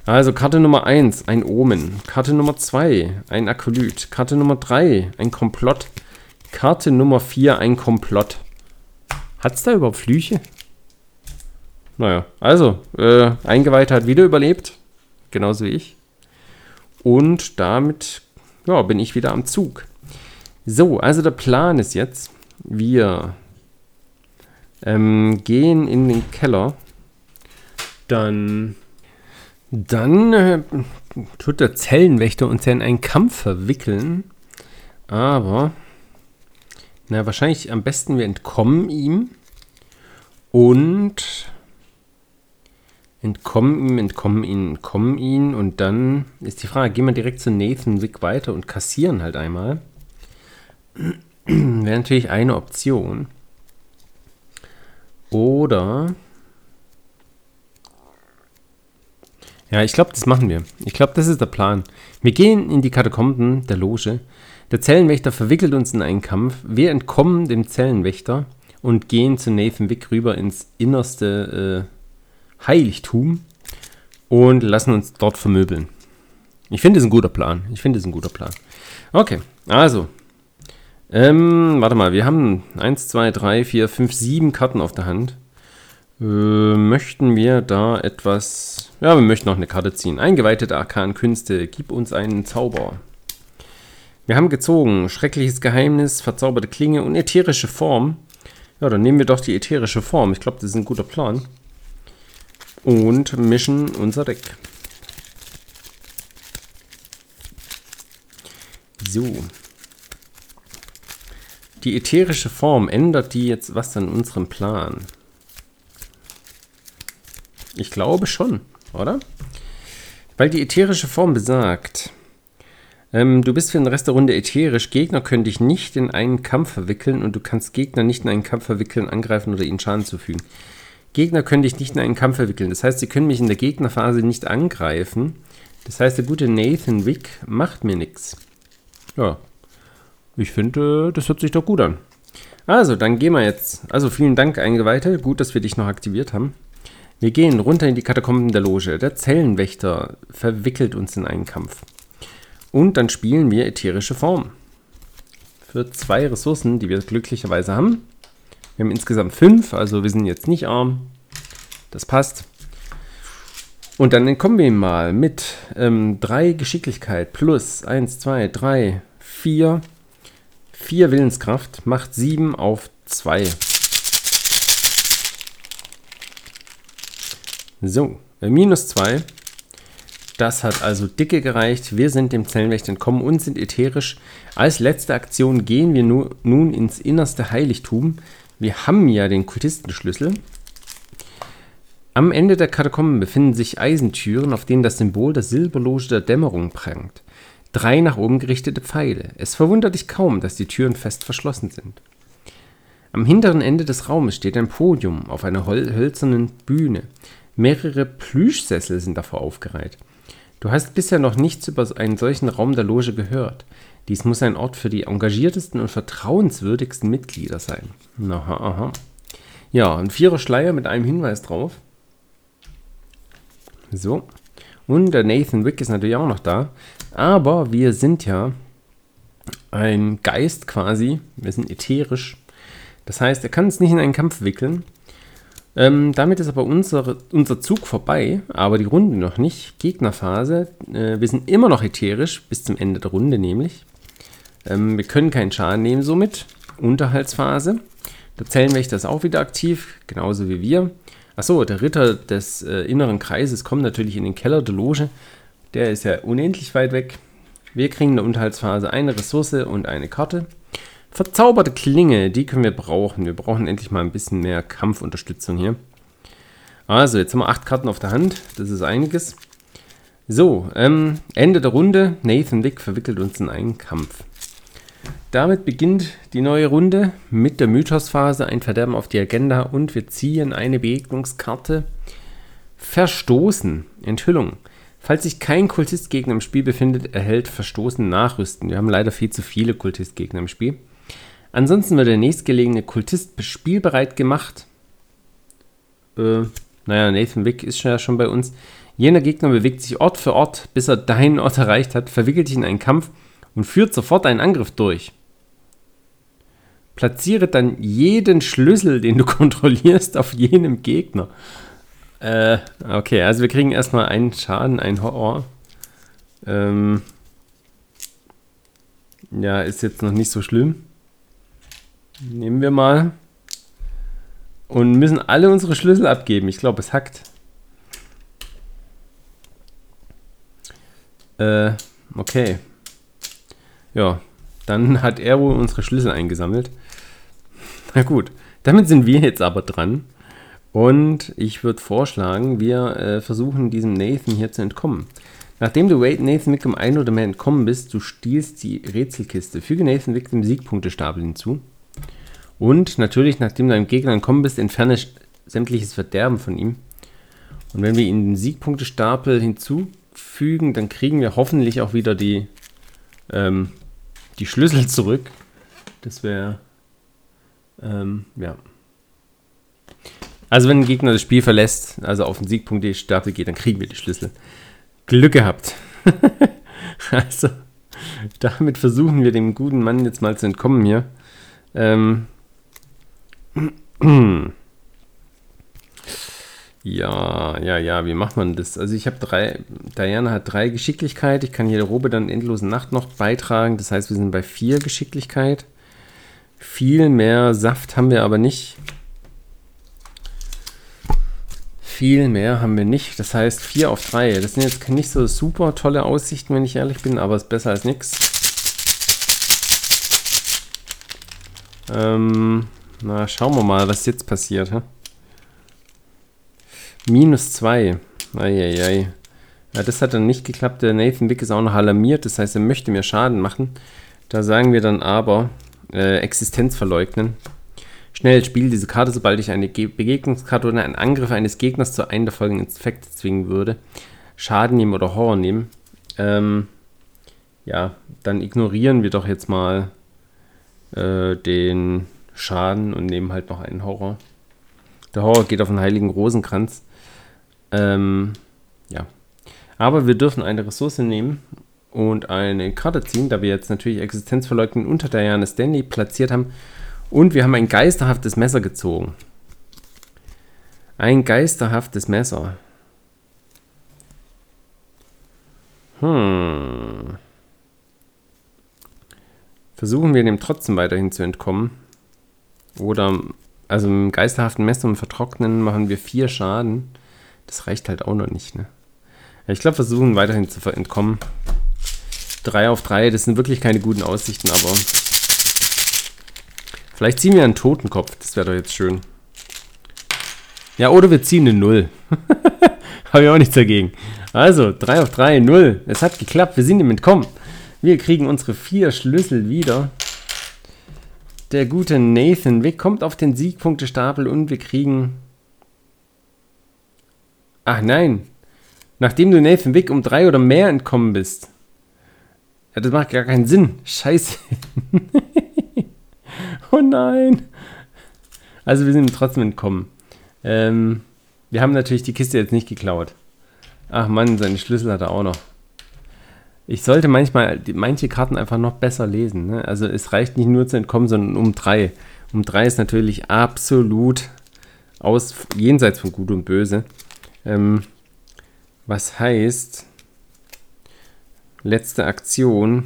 A: Also Karte Nummer 1, ein Omen. Karte Nummer 2, ein Akolyt. Karte Nummer 3, ein Komplott. Karte Nummer 4, ein Komplott. Hat es da überhaupt Flüche? Naja, also, äh, Eingeweihter hat wieder überlebt. Genauso wie ich. Und damit ja, bin ich wieder am Zug. So, also der Plan ist jetzt, wir ähm, gehen in den Keller. Dann, dann äh, tut der Zellenwächter uns ja in einen Kampf verwickeln. Aber, na, wahrscheinlich am besten wir entkommen ihm. Und entkommen ihm, entkommen ihn, entkommen ihn. Und dann ist die Frage, gehen wir direkt zu Nathan Wick weiter und kassieren halt einmal. Wäre natürlich eine Option. Oder. Ja, ich glaube, das machen wir. Ich glaube, das ist der Plan. Wir gehen in die Katakomben der Loge. Der Zellenwächter verwickelt uns in einen Kampf. Wir entkommen dem Zellenwächter und gehen zu Nathan Wick rüber ins innerste äh, Heiligtum und lassen uns dort vermöbeln. Ich finde es ein guter Plan. Ich finde es ein guter Plan. Okay, also ähm, warte mal, wir haben 1, 2, 3, 4, 5, 7 Karten auf der Hand. Äh, möchten wir da etwas... Ja, wir möchten noch eine Karte ziehen. Eingeweihte Arkan-Künste, gib uns einen Zauber. Wir haben gezogen schreckliches Geheimnis, verzauberte Klinge und ätherische Form. Ja, dann nehmen wir doch die ätherische Form. Ich glaube, das ist ein guter Plan. Und mischen unser Deck. So. Die ätherische Form, ändert die jetzt was an unserem Plan? Ich glaube schon, oder? Weil die ätherische Form besagt, ähm, du bist für den Rest der Runde ätherisch. Gegner können dich nicht in einen Kampf verwickeln und du kannst Gegner nicht in einen Kampf verwickeln, angreifen oder ihnen Schaden zufügen. Gegner können dich nicht in einen Kampf verwickeln. Das heißt, sie können mich in der Gegnerphase nicht angreifen. Das heißt, der gute Nathan Wick macht mir nichts. Ja, ich finde, das hört sich doch gut an. Also, dann gehen wir jetzt. Also, vielen Dank, Eingeweihte. Gut, dass wir dich noch aktiviert haben. Wir gehen runter in die Katakomben der Loge. Der Zellenwächter verwickelt uns in einen Kampf. Und dann spielen wir ätherische Form. Für zwei Ressourcen, die wir glücklicherweise haben. Wir haben insgesamt fünf, also wir sind jetzt nicht arm. Das passt. Und dann entkommen wir mal mit ähm, drei Geschicklichkeit plus 1, 2, 3, 4. 4 Willenskraft macht 7 auf 2. So, äh, minus 2 das hat also dicke gereicht. Wir sind dem Zellenwächter entkommen und sind ätherisch. Als letzte Aktion gehen wir nu, nun ins innerste Heiligtum. Wir haben ja den Kultistenschlüssel. Am Ende der Katakomben befinden sich Eisentüren, auf denen das Symbol der Silberloge der Dämmerung prangt. Drei nach oben gerichtete Pfeile. Es verwundert dich kaum, dass die Türen fest verschlossen sind. Am hinteren Ende des Raumes steht ein Podium auf einer hölzernen Bühne. Mehrere Plüschsessel sind davor aufgereiht. Du hast bisher noch nichts über einen solchen Raum der Loge gehört. Dies muss ein Ort für die engagiertesten und vertrauenswürdigsten Mitglieder sein. Aha, aha. Ja, ein vierer Schleier mit einem Hinweis drauf. So. Und der Nathan Wick ist natürlich auch noch da. Aber wir sind ja ein Geist quasi. Wir sind ätherisch. Das heißt, er kann uns nicht in einen Kampf wickeln. Ähm, damit ist aber unser, unser Zug vorbei, aber die Runde noch nicht. Gegnerphase. Äh, wir sind immer noch ätherisch, bis zum Ende der Runde nämlich. Ähm, wir können keinen Schaden nehmen somit. Unterhaltsphase. Der Zellenwächter ist auch wieder aktiv, genauso wie wir. Achso, der Ritter des äh, inneren Kreises kommt natürlich in den Keller der Loge. Der ist ja unendlich weit weg. Wir kriegen in der Unterhaltsphase eine Ressource und eine Karte. Verzauberte Klinge, die können wir brauchen. Wir brauchen endlich mal ein bisschen mehr Kampfunterstützung hier. Also, jetzt haben wir acht Karten auf der Hand. Das ist einiges. So, ähm, Ende der Runde. Nathan Wick verwickelt uns in einen Kampf. Damit beginnt die neue Runde mit der Mythosphase, ein Verderben auf die Agenda und wir ziehen eine Begegnungskarte. Verstoßen. Enthüllung. Falls sich kein Kultistgegner im Spiel befindet, erhält Verstoßen Nachrüsten. Wir haben leider viel zu viele Kultistgegner im Spiel. Ansonsten wird der nächstgelegene Kultist spielbereit gemacht. Äh, naja, Nathan Wick ist ja schon bei uns. Jener Gegner bewegt sich Ort für Ort, bis er deinen Ort erreicht hat, verwickelt sich in einen Kampf und führt sofort einen Angriff durch. Platziere dann jeden Schlüssel, den du kontrollierst, auf jenem Gegner. Äh, okay, also wir kriegen erstmal einen Schaden, einen Horror. Ähm, ja, ist jetzt noch nicht so schlimm. Nehmen wir mal. Und müssen alle unsere Schlüssel abgeben. Ich glaube, es hackt. Äh, okay. Ja, dann hat er wohl unsere Schlüssel eingesammelt. Na gut, damit sind wir jetzt aber dran. Und ich würde vorschlagen, wir äh, versuchen diesem Nathan hier zu entkommen. Nachdem du Nathan Wick um ein oder mehr entkommen bist, du stiehlst die Rätselkiste. Füge Nathan Wick dem Siegpunktestapel hinzu. Und natürlich, nachdem du einem Gegner entkommen bist, entferne sämtliches Verderben von ihm. Und wenn wir ihn den Siegpunktestapel hinzufügen, dann kriegen wir hoffentlich auch wieder die, ähm, die Schlüssel zurück. Das wäre, ähm, ja. Also wenn ein Gegner das Spiel verlässt, also auf den Siegpunktestapel geht, dann kriegen wir die Schlüssel. Glück gehabt. also, damit versuchen wir dem guten Mann jetzt mal zu entkommen hier. Ähm, ja, ja, ja, wie macht man das? Also ich habe drei, Diana hat drei Geschicklichkeit. Ich kann jede Robe dann endlose Nacht noch beitragen. Das heißt, wir sind bei vier Geschicklichkeit. Viel mehr Saft haben wir aber nicht. Viel mehr haben wir nicht. Das heißt, vier auf drei. Das sind jetzt nicht so super tolle Aussichten, wenn ich ehrlich bin, aber es ist besser als nichts. Ähm, na, schauen wir mal, was jetzt passiert. Hä? Minus 2. Eieiei. Ja, das hat dann nicht geklappt. Der Nathan Wick ist auch noch alarmiert. Das heißt, er möchte mir Schaden machen. Da sagen wir dann aber äh, Existenz verleugnen. Schnell spiel diese Karte, sobald ich eine Ge Begegnungskarte oder einen Angriff eines Gegners zu einem der folgenden Infekte zwingen würde. Schaden nehmen oder Horror nehmen. Ähm, ja, dann ignorieren wir doch jetzt mal äh, den Schaden und nehmen halt noch einen Horror. Der Horror geht auf den Heiligen Rosenkranz. Ähm, ja. Aber wir dürfen eine Ressource nehmen und eine Karte ziehen, da wir jetzt natürlich Existenzverleugnen unter Diana Stanley platziert haben. Und wir haben ein geisterhaftes Messer gezogen. Ein geisterhaftes Messer. Hm. Versuchen wir dem trotzdem weiterhin zu entkommen. Oder, also im geisterhaften Messer und Vertrocknen machen wir vier Schaden. Das reicht halt auch noch nicht, ne? Ich glaube, versuchen weiterhin zu entkommen. 3 auf 3, das sind wirklich keine guten Aussichten, aber vielleicht ziehen wir einen Totenkopf, das wäre doch jetzt schön. Ja, oder wir ziehen eine 0. Habe ich auch nichts dagegen. Also, 3 auf 3, 0. Es hat geklappt, wir sind ihm entkommen. Wir kriegen unsere vier Schlüssel wieder. Der gute Nathan Wick kommt auf den Siegpunktestapel und wir kriegen... Ach nein. Nachdem du Nathan Wick um drei oder mehr entkommen bist, ja, das macht gar keinen Sinn. Scheiße. oh nein. Also wir sind trotzdem entkommen. Ähm, wir haben natürlich die Kiste jetzt nicht geklaut. Ach Mann, seine Schlüssel hat er auch noch. Ich sollte manchmal die, manche Karten einfach noch besser lesen. Ne? Also es reicht nicht nur zu entkommen, sondern um drei. Um drei ist natürlich absolut aus jenseits von Gut und Böse. Ähm, was heißt, Letzte Aktion.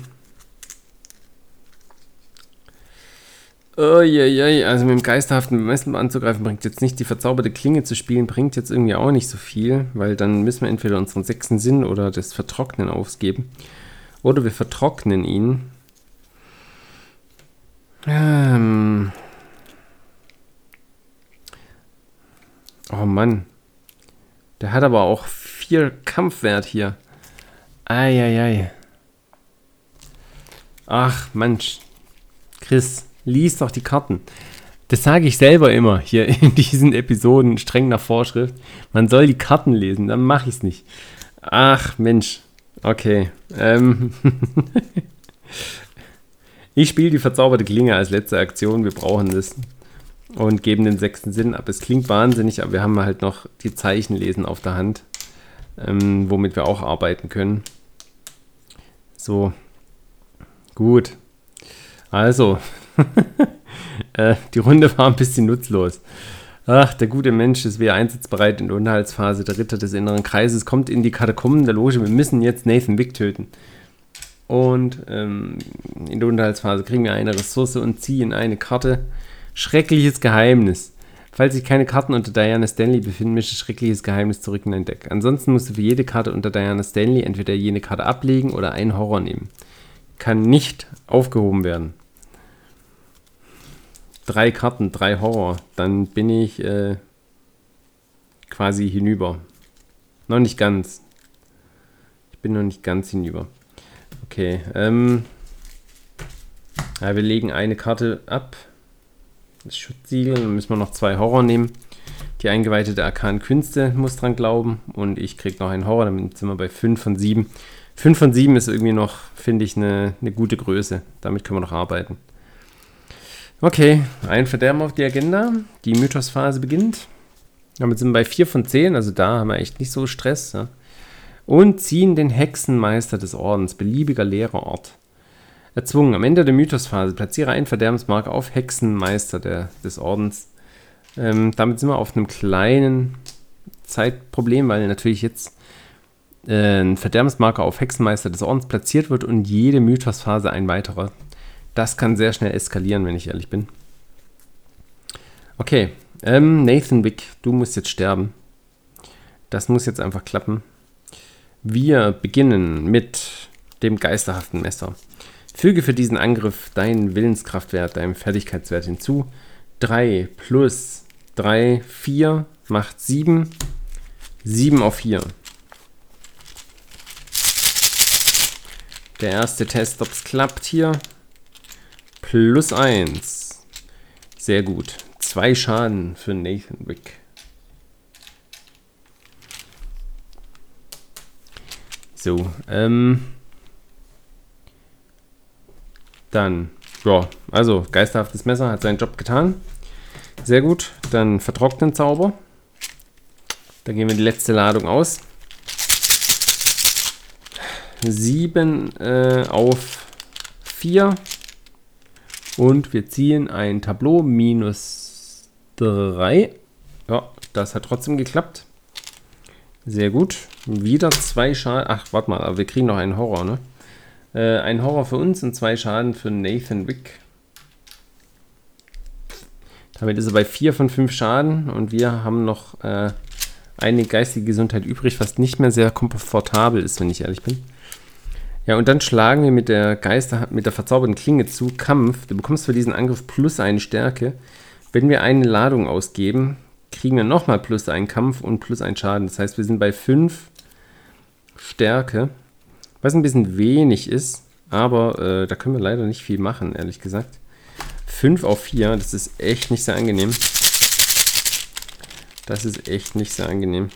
A: Je. Also mit dem geisterhaften Messen anzugreifen bringt jetzt nicht. Die verzauberte Klinge zu spielen bringt jetzt irgendwie auch nicht so viel, weil dann müssen wir entweder unseren sechsten Sinn oder das Vertrocknen aufgeben. Oder wir vertrocknen ihn. Ähm. Oh Mann. Der hat aber auch vier Kampfwert hier. Eieiei. Ach, Mensch. Chris, lies doch die Karten. Das sage ich selber immer hier in diesen Episoden streng nach Vorschrift. Man soll die Karten lesen, dann mache ich es nicht. Ach, Mensch. Okay. Ähm. ich spiele die verzauberte Klinge als letzte Aktion. Wir brauchen das. Und geben den sechsten Sinn ab. Es klingt wahnsinnig, aber wir haben halt noch die Zeichen lesen auf der Hand ähm, womit wir auch arbeiten können. So, gut. Also, äh, die Runde war ein bisschen nutzlos. Ach, der gute Mensch ist wieder einsatzbereit in der Unterhaltsphase. Der Ritter des inneren Kreises kommt in die Katakomben der Loge. Wir müssen jetzt Nathan Wick töten. Und ähm, in der Unterhaltsphase kriegen wir eine Ressource und ziehen eine Karte. Schreckliches Geheimnis. Falls sich keine Karten unter Diana Stanley befinden, mische schreckliches Geheimnis zurück in dein Deck. Ansonsten musst du für jede Karte unter Diana Stanley entweder jene Karte ablegen oder einen Horror nehmen. Kann nicht aufgehoben werden. Drei Karten, drei Horror. Dann bin ich äh, quasi hinüber. Noch nicht ganz. Ich bin noch nicht ganz hinüber. Okay, ähm. Ja, wir legen eine Karte ab das Schutzsiegel. Dann müssen wir noch zwei Horror nehmen. Die Eingeweihte der Arkanen Künste muss dran glauben. Und ich kriege noch einen Horror, damit sind wir bei 5 von 7. 5 von 7 ist irgendwie noch, finde ich, eine, eine gute Größe. Damit können wir noch arbeiten. Okay, ein Verderben auf die Agenda. Die Mythosphase beginnt. Damit sind wir bei 4 von 10, also da haben wir echt nicht so Stress. Ja. Und ziehen den Hexenmeister des Ordens, beliebiger Lehrerort erzwungen. Am Ende der Mythosphase platziere einen Verderbensmarker auf Hexenmeister der, des Ordens. Ähm, damit sind wir auf einem kleinen Zeitproblem, weil natürlich jetzt äh, ein Verderbensmarker auf Hexenmeister des Ordens platziert wird und jede Mythosphase ein weiterer. Das kann sehr schnell eskalieren, wenn ich ehrlich bin. Okay, ähm, Nathan Wick, du musst jetzt sterben. Das muss jetzt einfach klappen. Wir beginnen mit dem geisterhaften Messer. Füge für diesen Angriff deinen Willenskraftwert, deinem Fertigkeitswert hinzu. 3 plus 3, 4 macht 7. 7 auf 4. Der erste Test, ob es klappt hier. Plus 1. Sehr gut. Zwei Schaden für Nathan Wick. So, ähm. Dann, ja, also geisterhaftes Messer hat seinen Job getan. Sehr gut. Dann vertrocknen Zauber. Da gehen wir die letzte Ladung aus. 7 äh, auf 4. Und wir ziehen ein Tableau minus 3. Ja, das hat trotzdem geklappt. Sehr gut. Wieder zwei Schaden. Ach, warte mal, aber wir kriegen noch einen Horror, ne? Äh, ein Horror für uns und zwei Schaden für Nathan Wick. Damit ist er bei 4 von 5 Schaden und wir haben noch äh, eine geistige Gesundheit übrig, was nicht mehr sehr komfortabel ist, wenn ich ehrlich bin. Ja, und dann schlagen wir mit der Geister, mit der verzauberten Klinge zu Kampf. Du bekommst für diesen Angriff plus eine Stärke. Wenn wir eine Ladung ausgeben, kriegen wir nochmal plus einen Kampf und plus einen Schaden. Das heißt, wir sind bei 5 Stärke, was ein bisschen wenig ist, aber äh, da können wir leider nicht viel machen, ehrlich gesagt. 5 auf 4, das ist echt nicht sehr angenehm. Das ist echt nicht sehr angenehm.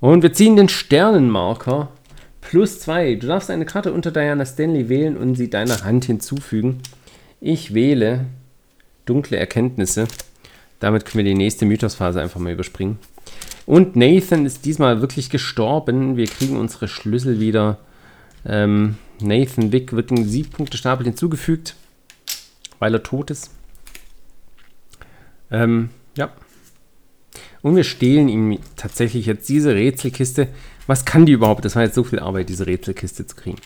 A: Und wir ziehen den Sternenmarker plus 2. Du darfst eine Karte unter Diana Stanley wählen und sie deiner Hand hinzufügen. Ich wähle dunkle Erkenntnisse. Damit können wir die nächste Mythosphase einfach mal überspringen. Und Nathan ist diesmal wirklich gestorben. Wir kriegen unsere Schlüssel wieder. Ähm, Nathan Wick wird in Siegpunktestapel hinzugefügt weil er tot ist. Ähm, ja. Und wir stehlen ihm tatsächlich jetzt diese Rätselkiste. Was kann die überhaupt? Das war jetzt so viel Arbeit, diese Rätselkiste zu kriegen.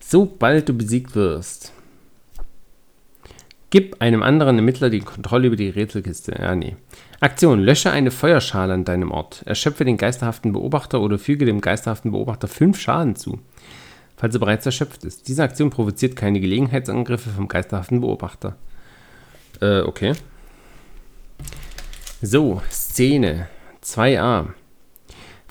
A: Sobald du besiegt wirst, gib einem anderen Ermittler die Kontrolle über die Rätselkiste. Ja, nee. Aktion: Lösche eine Feuerschale an deinem Ort. Erschöpfe den geisterhaften Beobachter oder füge dem geisterhaften Beobachter 5 Schaden zu falls er bereits erschöpft ist. Diese Aktion provoziert keine Gelegenheitsangriffe vom geisterhaften Beobachter. Äh, okay. So, Szene 2a.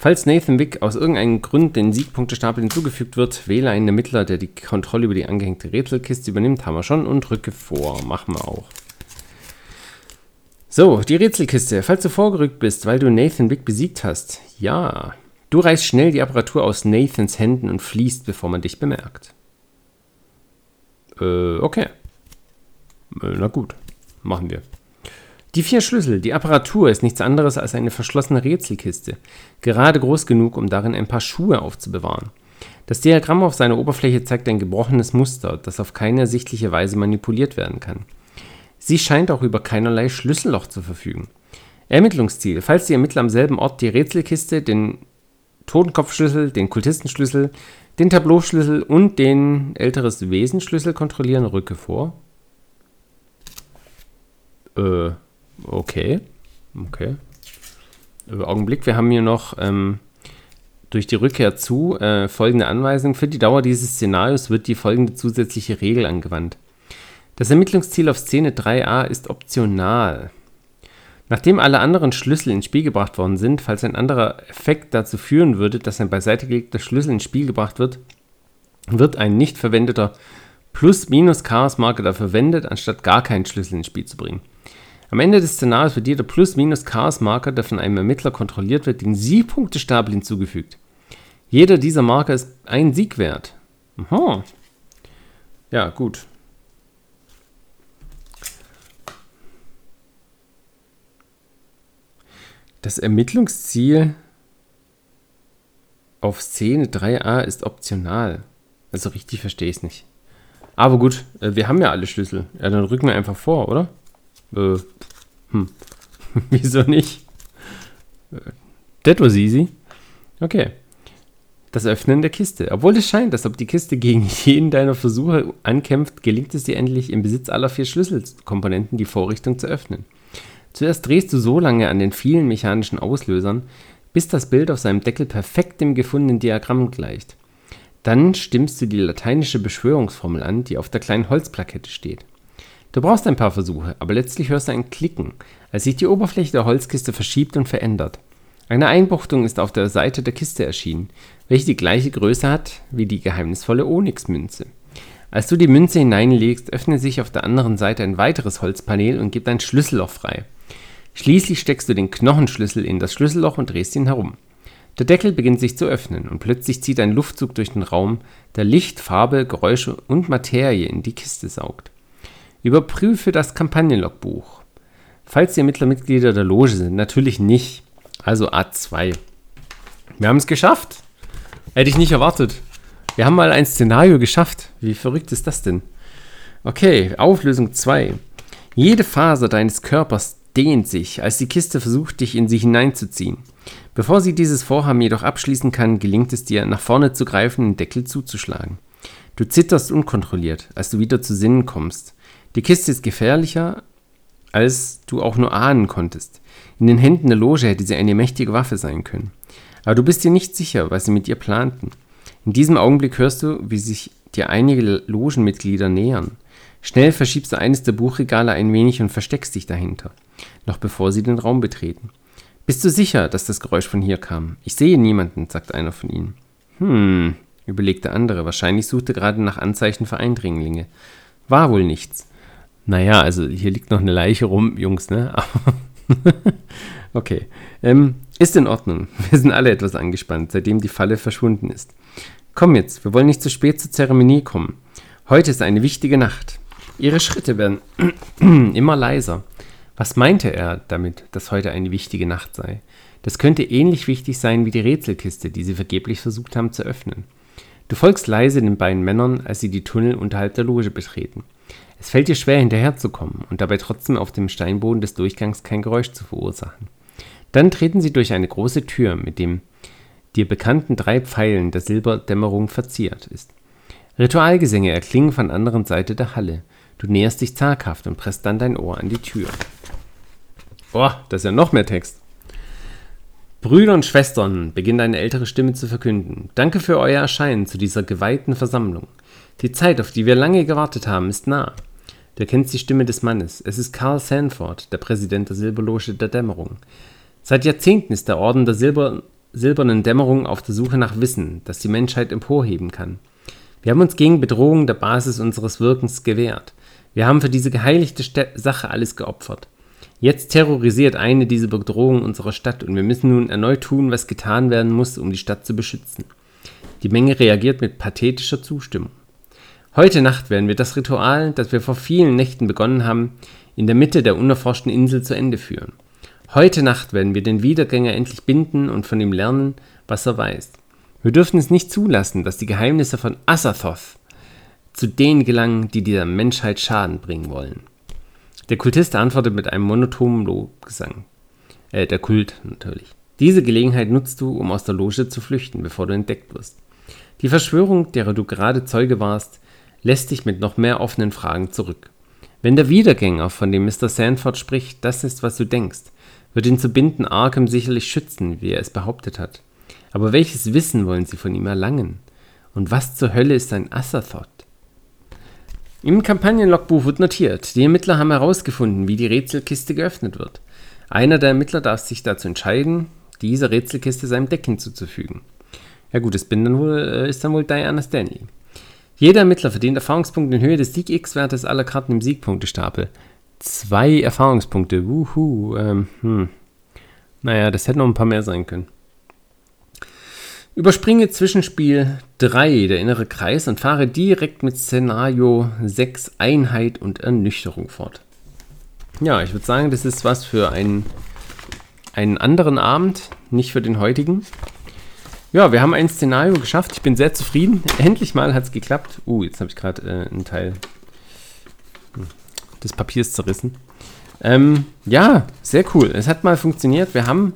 A: Falls Nathan Wick aus irgendeinem Grund den Siegpunktestapel hinzugefügt wird, wähle einen Ermittler, der die Kontrolle über die angehängte Rätselkiste übernimmt. Haben wir schon und drücke vor. Machen wir auch. So, die Rätselkiste. Falls du vorgerückt bist, weil du Nathan Wick besiegt hast. Ja. Du reißt schnell die Apparatur aus Nathans Händen und fließt, bevor man dich bemerkt. Äh, okay. Äh, na gut, machen wir. Die vier Schlüssel. Die Apparatur ist nichts anderes als eine verschlossene Rätselkiste, gerade groß genug, um darin ein paar Schuhe aufzubewahren. Das Diagramm auf seiner Oberfläche zeigt ein gebrochenes Muster, das auf keine ersichtliche Weise manipuliert werden kann. Sie scheint auch über keinerlei Schlüsselloch zu verfügen. Ermittlungsziel. Falls die Ermittler am selben Ort die Rätselkiste, den Totenkopfschlüssel, den Kultistenschlüssel, den Tableauschlüssel und den älteres Wesenschlüssel kontrollieren, rücke vor. Äh, okay. Okay. Augenblick, wir haben hier noch ähm, durch die Rückkehr zu äh, folgende Anweisung. Für die Dauer dieses Szenarios wird die folgende zusätzliche Regel angewandt. Das Ermittlungsziel auf Szene 3a ist optional. Nachdem alle anderen Schlüssel ins Spiel gebracht worden sind, falls ein anderer Effekt dazu führen würde, dass ein beiseite gelegter Schlüssel ins Spiel gebracht wird, wird ein nicht verwendeter Plus-Minus-Chaos-Marker verwendet, anstatt gar keinen Schlüssel ins Spiel zu bringen. Am Ende des Szenarios wird jeder Plus-Minus-Chaos-Marker, der von einem Ermittler kontrolliert wird, den Siegpunktestapel hinzugefügt. Jeder dieser Marker ist ein Sieg wert. Aha. Ja, gut. Das Ermittlungsziel auf Szene 3a ist optional. Also richtig verstehe ich es nicht. Aber gut, äh, wir haben ja alle Schlüssel. Ja, dann rücken wir einfach vor, oder? Äh, hm. Wieso nicht? That was easy. Okay. Das Öffnen der Kiste. Obwohl es scheint, als ob die Kiste gegen jeden deiner Versuche ankämpft, gelingt es dir endlich im Besitz aller vier Schlüsselkomponenten die Vorrichtung zu öffnen. Zuerst drehst du so lange an den vielen mechanischen Auslösern, bis das Bild auf seinem Deckel perfekt dem gefundenen Diagramm gleicht. Dann stimmst du die lateinische Beschwörungsformel an, die auf der kleinen Holzplakette steht. Du brauchst ein paar Versuche, aber letztlich hörst du ein Klicken, als sich die Oberfläche der Holzkiste verschiebt und verändert. Eine Einbuchtung ist auf der Seite der Kiste erschienen, welche die gleiche Größe hat wie die geheimnisvolle Onyxmünze. Als du die Münze hineinlegst, öffnet sich auf der anderen Seite ein weiteres Holzpanel und gibt ein Schlüsselloch frei. Schließlich steckst du den Knochenschlüssel in das Schlüsselloch und drehst ihn herum. Der Deckel beginnt sich zu öffnen und plötzlich zieht ein Luftzug durch den Raum, der Licht, Farbe, Geräusche und Materie in die Kiste saugt. Überprüfe das Kampagnenlogbuch. Falls die Ermittlermitglieder der Loge sind, natürlich nicht. Also A2. Wir haben es geschafft. Hätte ich nicht erwartet. Wir haben mal ein Szenario geschafft. Wie verrückt ist das denn? Okay, Auflösung 2. Jede Faser deines Körpers dehnt sich, als die Kiste versucht, dich in sie hineinzuziehen. Bevor sie dieses Vorhaben jedoch abschließen kann, gelingt es dir, nach vorne zu greifen und den Deckel zuzuschlagen. Du zitterst unkontrolliert, als du wieder zu Sinnen kommst. Die Kiste ist gefährlicher, als du auch nur ahnen konntest. In den Händen der Loge hätte sie eine mächtige Waffe sein können. Aber du bist dir nicht sicher, was sie mit ihr planten. In diesem Augenblick hörst du, wie sich dir einige Logenmitglieder nähern. Schnell verschiebst du eines der Buchregale ein wenig und versteckst dich dahinter, noch bevor sie den Raum betreten. Bist du sicher, dass das Geräusch von hier kam? Ich sehe niemanden, sagt einer von ihnen. Hm, überlegt der andere. Wahrscheinlich sucht er gerade nach Anzeichen für Eindringlinge. War wohl nichts. Naja, also hier liegt noch eine Leiche rum, Jungs, ne? okay. Ähm, ist in Ordnung. Wir sind alle etwas angespannt, seitdem die Falle verschwunden ist. Komm jetzt, wir wollen nicht zu spät zur Zeremonie kommen. Heute ist eine wichtige Nacht. Ihre Schritte werden immer leiser. Was meinte er damit, dass heute eine wichtige Nacht sei? Das könnte ähnlich wichtig sein wie die Rätselkiste, die sie vergeblich versucht haben zu öffnen. Du folgst leise den beiden Männern, als sie die Tunnel unterhalb der Loge betreten. Es fällt dir schwer hinterherzukommen und dabei trotzdem auf dem Steinboden des Durchgangs kein Geräusch zu verursachen. Dann treten sie durch eine große Tür mit dem dir bekannten drei Pfeilen der Silberdämmerung verziert ist. Ritualgesänge erklingen von der anderen Seite der Halle. Du näherst dich zaghaft und presst dann dein Ohr an die Tür. Oh, das ist ja noch mehr Text. Brüder und Schwestern, beginnt eine ältere Stimme zu verkünden. Danke für euer Erscheinen zu dieser geweihten Versammlung. Die Zeit, auf die wir lange gewartet haben, ist nah. Du kennst die Stimme des Mannes. Es ist Carl Sanford, der Präsident der Silberloge der Dämmerung. Seit Jahrzehnten ist der Orden der Silber silbernen Dämmerung auf der Suche nach Wissen, das die Menschheit emporheben kann. Wir haben uns gegen Bedrohung der Basis unseres Wirkens gewehrt. Wir haben für diese geheiligte St Sache alles geopfert. Jetzt terrorisiert eine diese Bedrohung unserer Stadt und wir müssen nun erneut tun, was getan werden muss, um die Stadt zu beschützen. Die Menge reagiert mit pathetischer Zustimmung. Heute Nacht werden wir das Ritual, das wir vor vielen Nächten begonnen haben, in der Mitte der unerforschten Insel zu Ende führen. Heute Nacht werden wir den Wiedergänger endlich binden und von ihm lernen, was er weiß. Wir dürfen es nicht zulassen, dass die Geheimnisse von Asathoth zu denen gelangen, die der Menschheit Schaden bringen wollen. Der Kultist antwortet mit einem monotonen Lobgesang. Äh, der Kult natürlich. Diese Gelegenheit nutzt du, um aus der Loge zu flüchten, bevor du entdeckt wirst. Die Verschwörung, derer du gerade Zeuge warst, lässt dich mit noch mehr offenen Fragen zurück. Wenn der Wiedergänger, von dem Mr. Sanford spricht, das ist, was du denkst, wird ihn zu binden Arkham sicherlich schützen, wie er es behauptet hat. Aber welches Wissen wollen sie von ihm erlangen? Und was zur Hölle ist ein Assathoth? Im Kampagnenlogbuch wird notiert, die Ermittler haben herausgefunden, wie die Rätselkiste geöffnet wird. Einer der Ermittler darf sich dazu entscheiden, diese Rätselkiste seinem Deck hinzuzufügen. Ja gut, das bin dann wohl, äh, ist dann wohl Diana Stanley. Jeder Ermittler verdient Erfahrungspunkte in Höhe des Sieg-X-Wertes aller Karten im Siegpunktestapel. Zwei Erfahrungspunkte, wuhu, ähm, hm. Naja, das hätten noch ein paar mehr sein können. Überspringe Zwischenspiel 3, der innere Kreis, und fahre direkt mit Szenario 6, Einheit und Ernüchterung fort. Ja, ich würde sagen, das ist was für einen, einen anderen Abend, nicht für den heutigen. Ja, wir haben ein Szenario geschafft. Ich bin sehr zufrieden. Endlich mal hat es geklappt. Uh, jetzt habe ich gerade äh, einen Teil des Papiers zerrissen. Ähm, ja, sehr cool. Es hat mal funktioniert. Wir haben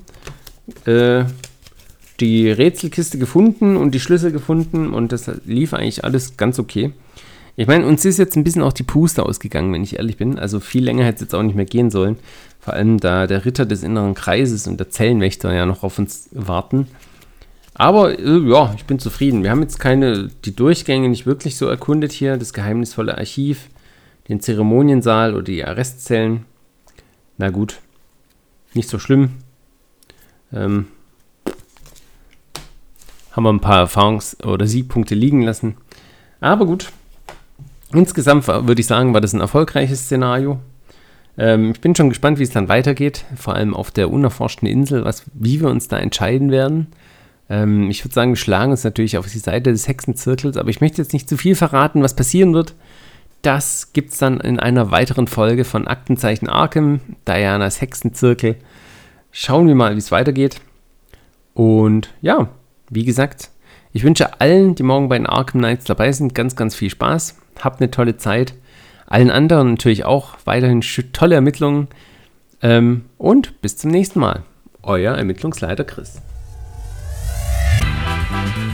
A: äh, die Rätselkiste gefunden und die Schlüssel gefunden und das lief eigentlich alles ganz okay. Ich meine, uns ist jetzt ein bisschen auch die Puste ausgegangen, wenn ich ehrlich bin. Also viel länger hätte es jetzt auch nicht mehr gehen sollen. Vor allem da der Ritter des inneren Kreises und der Zellenwächter ja noch auf uns warten. Aber äh, ja, ich bin zufrieden. Wir haben jetzt keine, die Durchgänge nicht wirklich so erkundet hier. Das geheimnisvolle Archiv, den Zeremoniensaal oder die Arrestzellen. Na gut, nicht so schlimm. Ähm, haben wir ein paar Erfahrungs- oder Siegpunkte liegen lassen. Aber gut, insgesamt würde ich sagen, war das ein erfolgreiches Szenario. Ähm, ich bin schon gespannt, wie es dann weitergeht, vor allem auf der unerforschten Insel, was, wie wir uns da entscheiden werden. Ähm, ich würde sagen, wir schlagen uns natürlich auf die Seite des Hexenzirkels, aber ich möchte jetzt nicht zu viel verraten, was passieren wird. Das gibt es dann in einer weiteren Folge von Aktenzeichen Arkham, Dianas Hexenzirkel. Schauen wir mal, wie es weitergeht. Und ja, wie gesagt, ich wünsche allen, die morgen bei den Arkham Knights dabei sind, ganz, ganz viel Spaß. Habt eine tolle Zeit. Allen anderen natürlich auch weiterhin tolle Ermittlungen. Ähm, und bis zum nächsten Mal. Euer Ermittlungsleiter Chris. Bye.